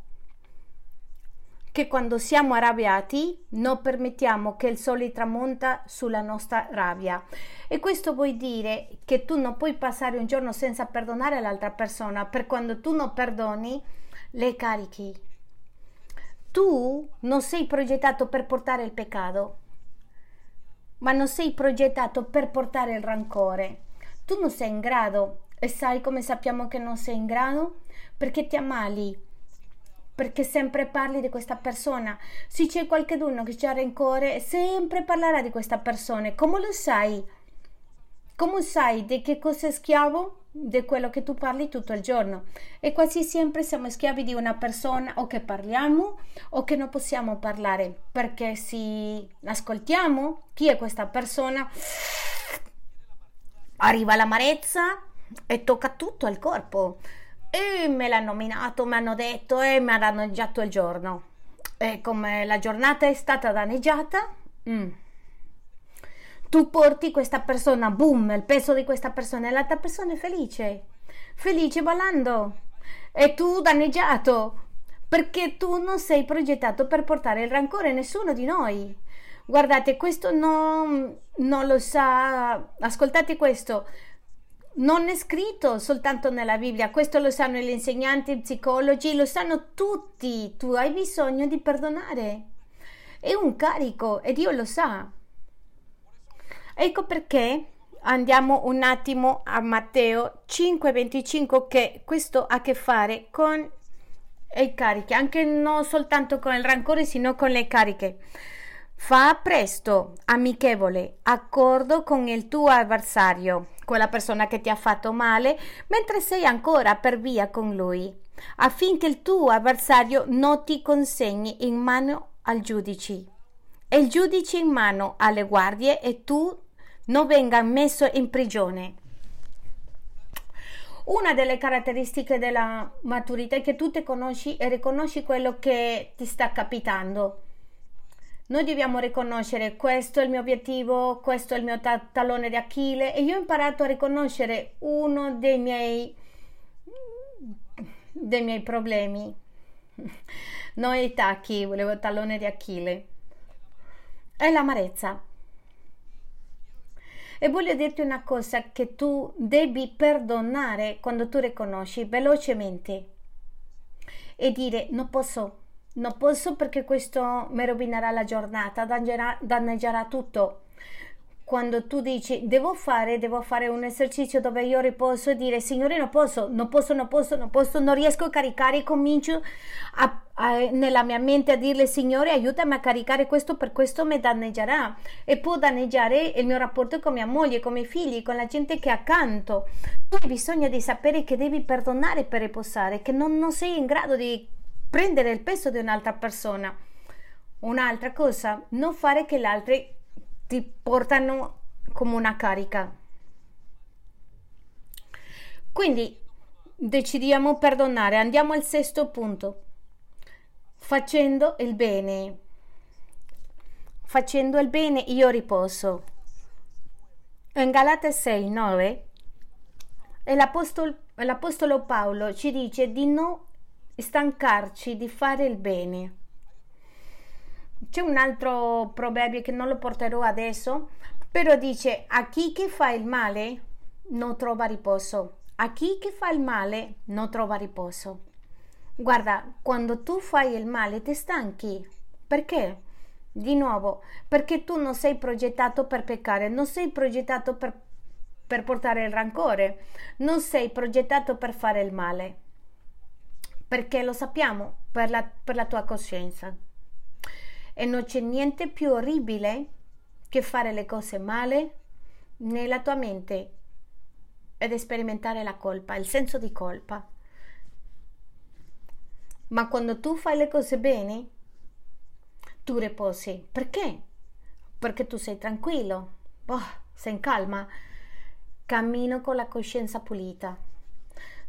che quando siamo arrabbiati non permettiamo che il sole tramonta sulla nostra rabbia. E questo vuol dire che tu non puoi passare un giorno senza perdonare l'altra persona, per quando tu non perdoni, le carichi. Tu non sei progettato per portare il peccato, ma non sei progettato per portare il rancore. Tu non sei in grado. E sai come sappiamo che non sei in grado? Perché ti ammali perché sempre parli di questa persona. Se c'è qualcuno che c'ha rancore, sempre parlerà di questa persona. Come lo sai? Come sai di che cosa è schiavo? Di quello che tu parli tutto il giorno. E quasi sempre siamo schiavi di una persona o che parliamo o che non possiamo parlare. Perché se ascoltiamo chi è questa persona, arriva l'amarezza e tocca tutto il corpo e me l'hanno nominato, mi hanno detto e mi hanno danneggiato il giorno. E come la giornata è stata danneggiata, mm, tu porti questa persona, boom, il peso di questa persona e l'altra persona è felice, felice ballando. E tu danneggiato, perché tu non sei progettato per portare il rancore, nessuno di noi. Guardate, questo non, non lo sa, ascoltate questo, non è scritto soltanto nella Bibbia, questo lo sanno gli insegnanti, i psicologi, lo sanno tutti. Tu hai bisogno di perdonare. È un carico e Dio lo sa. Ecco perché andiamo un attimo a Matteo 5:25 che questo ha a che fare con i carichi, anche non soltanto con il rancore, sino con le cariche. Fa presto, amichevole, accordo con il tuo avversario quella persona che ti ha fatto male, mentre sei ancora per via con lui, affinché il tuo avversario non ti consegni in mano al giudice e il giudice in mano alle guardie e tu non venga messo in prigione. Una delle caratteristiche della maturità è che tu ti conosci e riconosci quello che ti sta capitando. Noi dobbiamo riconoscere questo è il mio obiettivo, questo è il mio ta- tallone di Achille e io ho imparato a riconoscere uno dei miei, dei miei problemi. [laughs] Non i tacchi, volevo il tallone di Achille. È l'amarezza. E voglio dirti una cosa che tu devi perdonare quando tu riconosci velocemente e dire non posso, non posso perché questo mi rovinerà la giornata, danneggerà, danneggerà tutto. Quando tu dici devo fare, devo fare un esercizio dove io riposo e dire Signore non posso, non posso, non posso, non posso, non riesco a caricare, comincio a, a, nella mia mente a dirle Signore aiutami a caricare questo per questo mi danneggerà e può danneggiare il mio rapporto con mia moglie, con i miei figli, con la gente che accanto. Tu hai bisogno di sapere che devi perdonare per riposare, che non, non sei in grado di prendere il peso di un'altra persona. Un'altra cosa, non fare che gli altri ti portano come una carica. Quindi decidiamo perdonare. Andiamo al sesto punto. Facendo il bene. Facendo il bene io riposo. In Galate 6, 9 l'apostolo, l'apostolo Paolo ci dice di non stancarci di fare il bene. C'è un altro proverbio che non lo porterò adesso, però dice a chi che fa il male non trova riposo, a chi che fa il male non trova riposo. Guarda, quando tu fai il male ti stanchi. Perché? Di nuovo, perché tu non sei progettato per peccare, non sei progettato per, per portare il rancore, non sei progettato per fare il male. Perché lo sappiamo, per la, per la tua coscienza. E non c'è niente più orribile che fare le cose male nella tua mente ed sperimentare la colpa, il senso di colpa. Ma quando tu fai le cose bene, tu riposi. Perché? Perché tu sei tranquillo, oh, sei in calma, cammino con la coscienza pulita.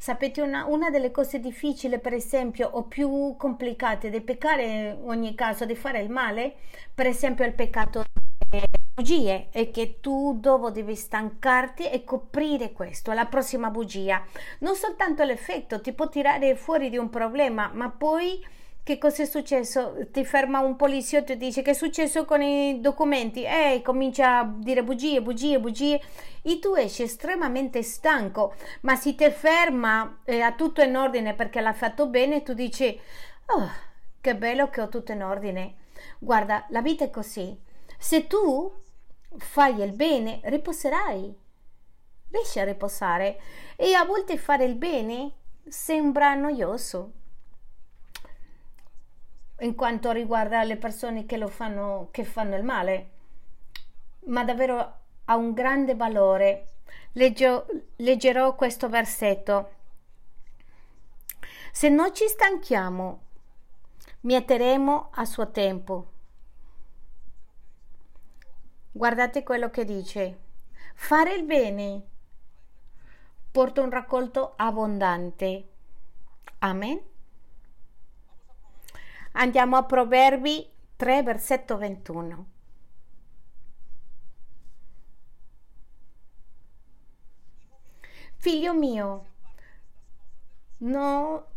Sapete, una, una, delle cose difficili, per esempio, o più complicate di peccare in ogni caso, di fare il male, per esempio il peccato delle bugie, è che tu dopo devi stancarti e coprire questo, la prossima bugia. Non soltanto l'effetto ti può tirare fuori di un problema, ma poi che cosa è successo? Ti ferma un poliziotto e dice che è successo con i documenti e comincia a dire bugie, bugie, bugie e tu esci estremamente stanco, ma se ti ferma eh, ha tutto in ordine perché l'ha fatto bene, tu dici oh, che bello che ho tutto in ordine. Guarda, la vita è così. Se tu fai il bene, riposerai. Riesci a riposare e a volte fare il bene sembra noioso in quanto riguarda le persone che lo fanno, che fanno il male, ma davvero ha un grande valore. Leggio, leggerò questo versetto. Se non ci stanchiamo, mieteremo a suo tempo. Guardate quello che dice. Fare il bene porta un raccolto abbondante. Amen. Andiamo a Proverbi 3, versetto 21. Figlio mio, no,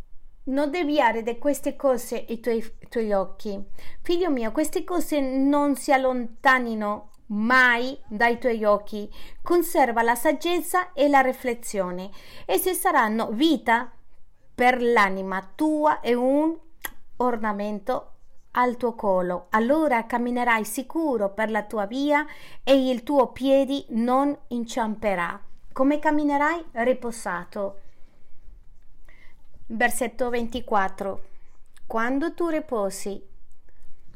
non deviare da queste cose i tuoi, i tuoi occhi. Figlio mio, queste cose non si allontanino mai dai tuoi occhi. Conserva la saggezza e la riflessione. Esse saranno vita per l'anima tua e un ornamento al tuo collo. Allora camminerai sicuro per la tua via e il tuo piede non inciamperà. Come camminerai? Riposato. Versetto 24. Quando tu riposi,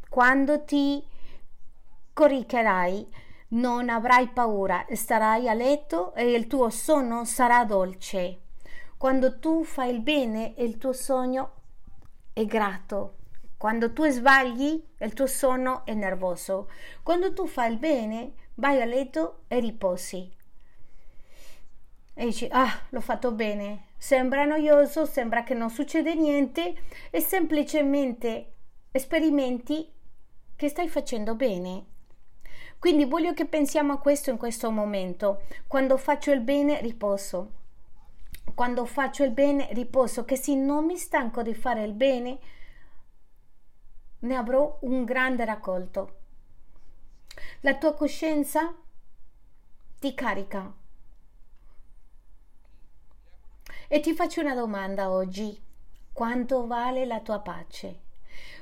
quando ti coricherai, non avrai paura, starai a letto e il tuo sonno sarà dolce. Quando tu fai il bene, il tuo sogno è grato. Quando tu sbagli, il tuo sonno è nervoso. Quando tu fai il bene, vai a letto e riposi. E dici, ah, l'ho fatto bene. Sembra noioso, sembra che non succede niente e semplicemente sperimenti che stai facendo bene. Quindi voglio che pensiamo a questo in questo momento. Quando faccio il bene, riposo. Quando faccio il bene, riposo, che se non mi stanco di fare il bene, ne avrò un grande raccolto. La tua coscienza ti carica. E ti faccio una domanda oggi. Quanto vale la tua pace?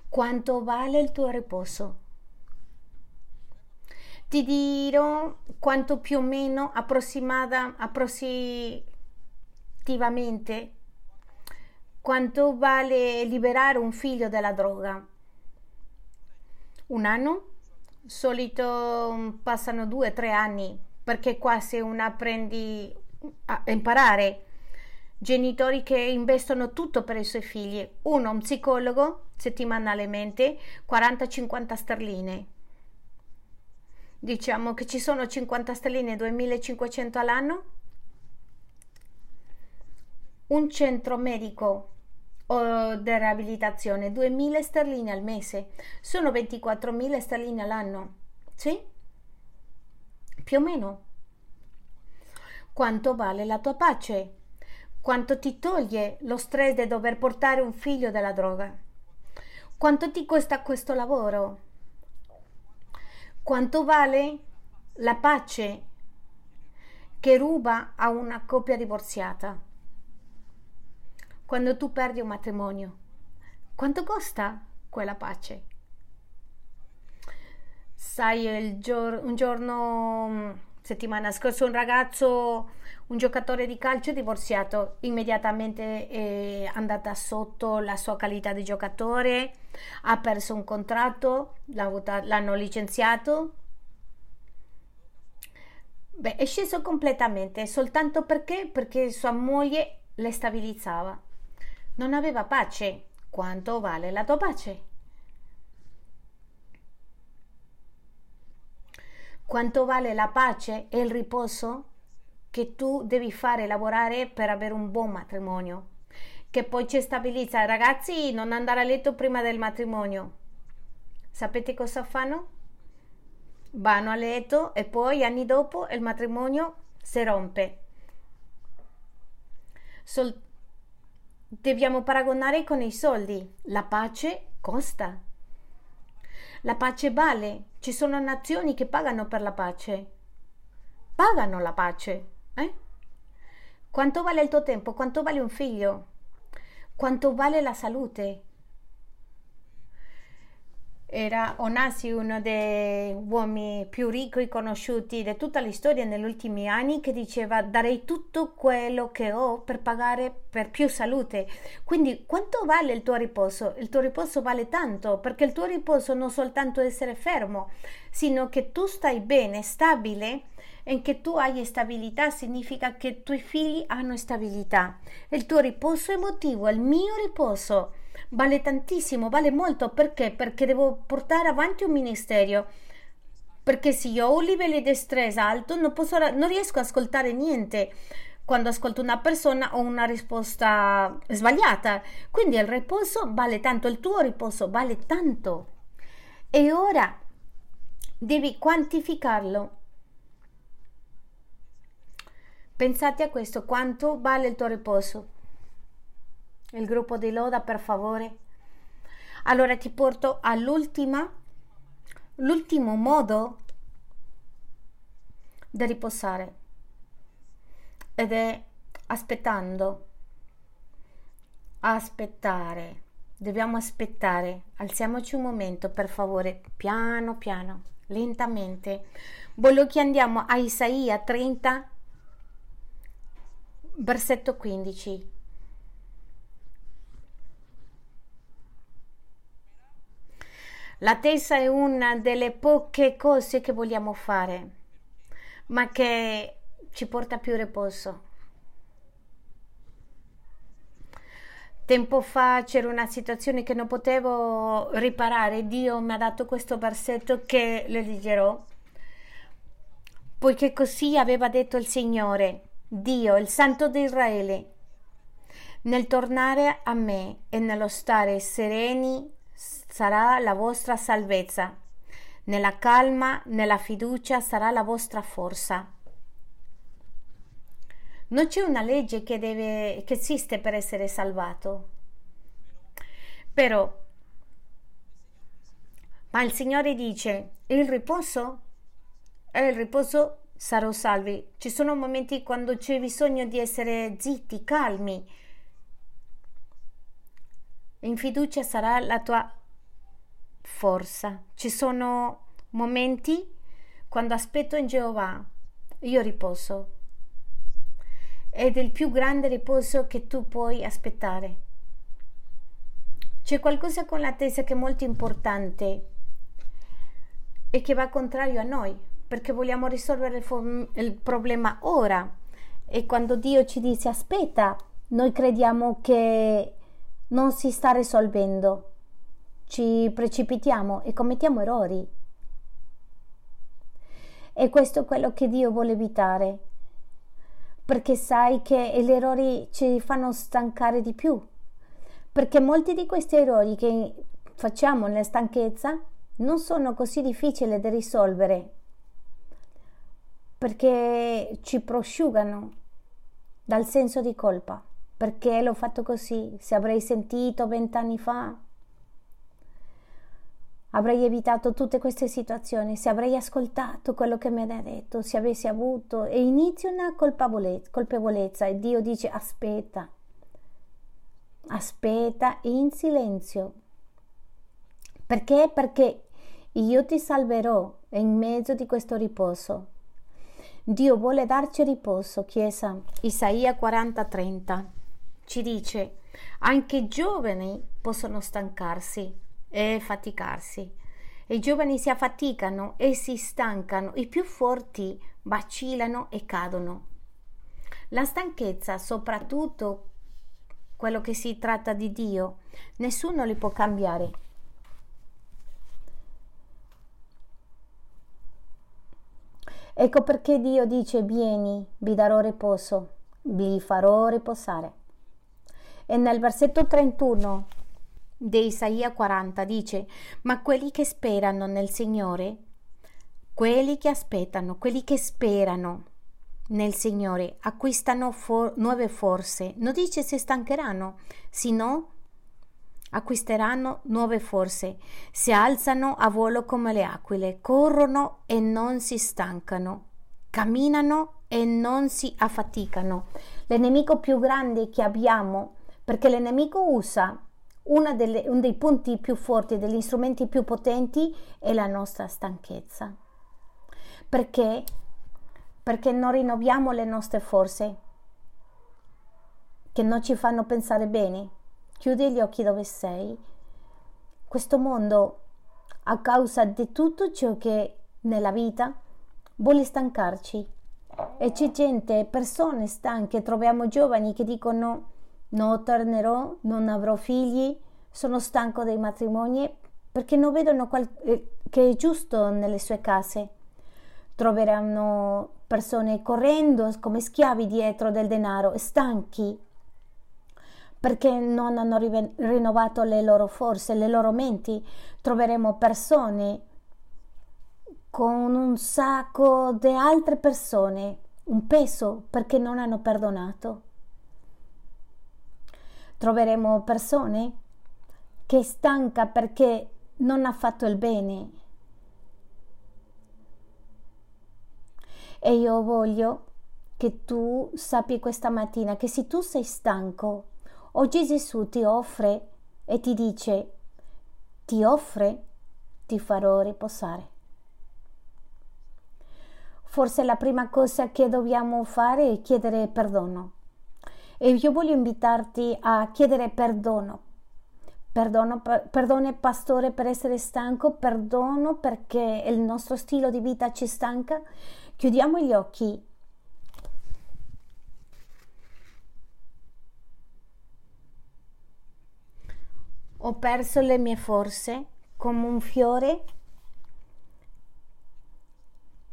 Quanto vale il tuo riposo? Ti dirò quanto più o meno approssimata, approssimativamente quanto vale liberare un figlio dalla droga. Un anno? Solito mm, passano due o tre anni perché qua se una apprendi a imparare genitori che investono tutto per i suoi figli. Uno, un psicologo settimanalmente, 40-50 sterline. Diciamo che ci sono 50 sterline, 2500 all'anno. Un centro medico o di riabilitazione, 2000 sterline al mese. Sono 24.000 sterline all'anno. Sì? Più o meno. Quanto vale la tua pace? quanto ti toglie lo stress di dover portare un figlio dalla droga, quanto ti costa questo lavoro, quanto vale la pace che ruba a una coppia divorziata, quando tu perdi un matrimonio, quanto costa quella pace? Sai, gior- un giorno, settimana scorsa, un ragazzo un giocatore di calcio divorziato immediatamente è andata sotto la sua qualità di giocatore, ha perso un contratto, l'hanno licenziato. Beh, è sceso completamente soltanto perché? Perché sua moglie le stabilizzava. Non aveva pace. Quanto vale la tua pace? Quanto vale la pace e il riposo? che tu devi fare lavorare per avere un buon matrimonio, che poi ci stabilizza. Ragazzi, non andare a letto prima del matrimonio. Sapete cosa fanno? Vanno a letto e poi anni dopo il matrimonio si rompe. Sol- dobbiamo paragonare con i soldi. La pace costa. La pace vale. Ci sono nazioni che pagano per la pace. Pagano la pace. Eh? Quanto vale il tuo tempo? Quanto vale un figlio? Quanto vale la salute? Era Onasi uno dei uomini più ricchi conosciuti di tutta la storia negli ultimi anni che diceva darei tutto quello che ho per pagare per più salute. Quindi quanto vale il tuo riposo? Il tuo riposo vale tanto perché il tuo riposo non soltanto essere fermo, sino che tu stai bene, stabile e che tu hai stabilità significa che i tuoi figli hanno stabilità. Il tuo riposo emotivo, il mio riposo vale tantissimo, vale molto perché? Perché devo portare avanti un ministero. Perché se io ho un livello di stress alto non, posso, non riesco ad ascoltare niente quando ascolto una persona ho una risposta sbagliata. Quindi il riposo vale tanto, il tuo riposo vale tanto. E ora devi quantificarlo Pensate a questo, quanto vale il tuo riposo? Il gruppo di Loda, per favore. Allora ti porto all'ultima, l'ultimo modo di riposare ed è aspettando. Aspettare. Dobbiamo aspettare. Alziamoci un momento, per favore, piano piano, lentamente. Voglio che andiamo a Isaia 30 Versetto 15. La testa è una delle poche cose che vogliamo fare, ma che ci porta più riposo. Tempo fa c'era una situazione che non potevo riparare. Dio mi ha dato questo versetto che le leggerò. Poiché così aveva detto il Signore Dio, il Santo di Israele, nel tornare a me e nello stare sereni sarà la vostra salvezza. Nella calma, nella fiducia sarà la vostra forza. Non c'è una legge che, deve, che esiste per essere salvato. Però, ma il Signore dice, il riposo è il riposo sarò salvi. Ci sono momenti quando c'è bisogno di essere zitti, calmi. In fiducia sarà la tua forza. Ci sono momenti quando aspetto in Geova, io riposo. Ed è il più grande riposo che tu puoi aspettare. C'è qualcosa con l'attesa che è molto importante e che va contrario a noi perché vogliamo risolvere il, il problema ora. E quando Dio ci dice aspetta, noi crediamo che non si sta risolvendo. Ci precipitiamo e commettiamo errori. E questo è quello che Dio vuole evitare. Perché sai che gli errori ci fanno stancare di più. Perché molti di questi errori che facciamo nella stanchezza non sono così difficili da risolvere perché ci prosciugano dal senso di colpa. Perché l'ho fatto così? Se avrei sentito vent'anni fa, avrei evitato tutte queste situazioni, se avrei ascoltato quello che mi ha detto, se avessi avuto e inizia una colpevolezza e Dio dice aspetta, aspetta in silenzio. Perché? Perché io ti salverò in mezzo di questo riposo. Dio vuole darci riposo, Chiesa. Isaia 40:30 ci dice, anche i giovani possono stancarsi e faticarsi. I giovani si affaticano e si stancano, i più forti vacillano e cadono. La stanchezza, soprattutto quello che si tratta di Dio, nessuno li può cambiare. Ecco perché Dio dice vieni, vi darò riposo, vi farò riposare. E nel versetto 31 di Isaia 40 dice, ma quelli che sperano nel Signore, quelli che aspettano, quelli che sperano nel Signore acquistano for- nuove forze. Non dice se stancheranno, sino acquisteranno nuove forze, si alzano a volo come le aquile, corrono e non si stancano, camminano e non si affaticano. L'enemico più grande che abbiamo, perché l'enemico usa delle, uno dei punti più forti, degli strumenti più potenti, è la nostra stanchezza. Perché? Perché non rinnoviamo le nostre forze, che non ci fanno pensare bene, chiudi gli occhi dove sei. Questo mondo, a causa di tutto ciò che nella vita vuole stancarci. E c'è gente, persone stanche, troviamo giovani che dicono no, tornerò, non avrò figli, sono stanco dei matrimoni perché non vedono qual- eh, che è giusto nelle sue case. Troveranno persone correndo come schiavi dietro del denaro, stanchi, perché non hanno rinnovato le loro forze, le loro menti. Troveremo persone con un sacco di altre persone, un peso perché non hanno perdonato. Troveremo persone che è stanca perché non ha fatto il bene. E io voglio che tu sappi questa mattina che se tu sei stanco, Oggi Gesù ti offre e ti dice, ti offre, ti farò riposare. Forse la prima cosa che dobbiamo fare è chiedere perdono. E io voglio invitarti a chiedere perdono. Perdono, perdono pastore per essere stanco, perdono perché il nostro stile di vita ci stanca. Chiudiamo gli occhi Ho perso le mie forze come un fiore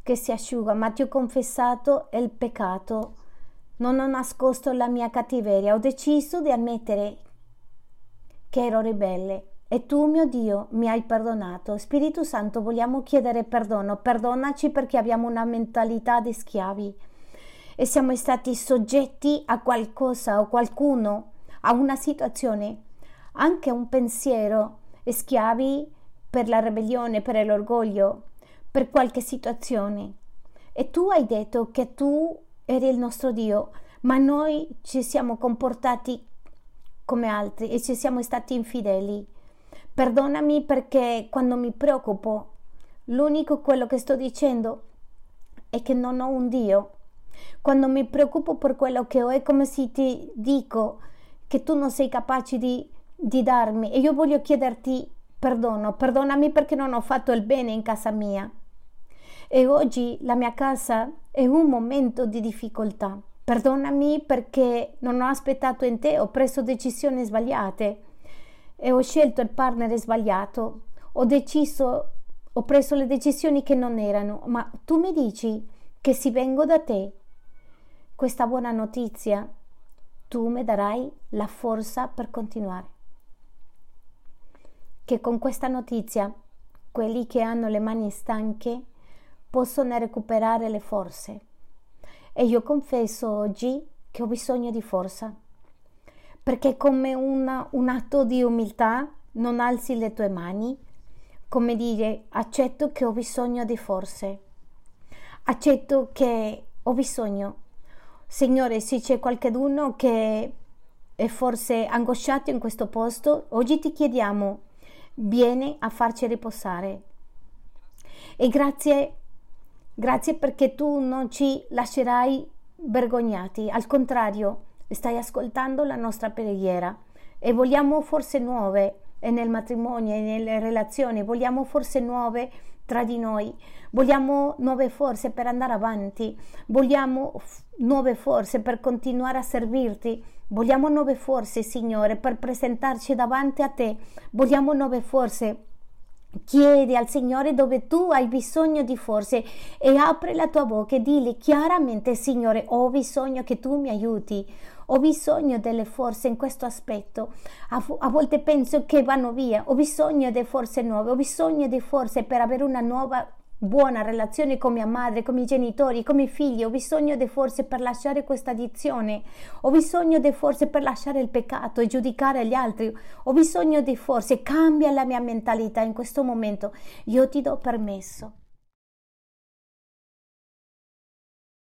che si asciuga, ma ti ho confessato il peccato. Non ho nascosto la mia cattiveria, ho deciso di ammettere che ero ribelle e tu, mio Dio, mi hai perdonato. Spirito Santo, vogliamo chiedere perdono. Perdonaci perché abbiamo una mentalità di schiavi e siamo stati soggetti a qualcosa o qualcuno, a una situazione, anche un pensiero, schiavi per la ribellione, per l'orgoglio, per qualche situazione. E tu hai detto che tu eri il nostro Dio, ma noi ci siamo comportati come altri e ci siamo stati infideli. Perdonami perché quando mi preoccupo, l'unico quello che sto dicendo è che non ho un Dio. Quando mi preoccupo per quello che ho è come se ti dico che tu non sei capace di, di darmi e io voglio chiederti perdono, perdonami perché non ho fatto il bene in casa mia. E oggi la mia casa è un momento di difficoltà. Perdonami perché non ho aspettato in te, ho preso decisioni sbagliate e ho scelto il partner sbagliato. Ho deciso, ho preso le decisioni che non erano, ma tu mi dici che se vengo da te, questa buona notizia, tu mi darai la forza per continuare. Che con questa notizia quelli che hanno le mani stanche possono recuperare le forze. E io confesso oggi che ho bisogno di forza, perché come una, un atto di umiltà non alzi le tue mani, come dire accetto che ho bisogno di forze, accetto che ho bisogno. Signore, se c'è qualcuno che è forse angosciato in questo posto, oggi ti chiediamo, vieni a farci riposare. E grazie Grazie perché tu non ci lascerai vergognati, al contrario, stai ascoltando la nostra preghiera. E vogliamo forse nuove nel matrimonio e nelle relazioni, vogliamo forse nuove tra di noi, vogliamo nuove forze per andare avanti, vogliamo nuove forze per continuare a servirti, vogliamo nuove forze, Signore, per presentarci davanti a te, vogliamo nuove forze Chiedi al Signore dove tu hai bisogno di forze e apri la tua bocca e dili chiaramente, Signore, ho bisogno che tu mi aiuti, ho bisogno delle forze in questo aspetto. A, a, volte penso che vanno via, ho bisogno di forze nuove, ho bisogno di forze per avere una nuova buona relazione con mia madre, con i miei genitori, con i miei figli, ho bisogno di forze per lasciare questa addizione, ho bisogno di forze per lasciare il peccato e giudicare gli altri, ho bisogno di forze, cambia la mia mentalità in questo momento, io ti do permesso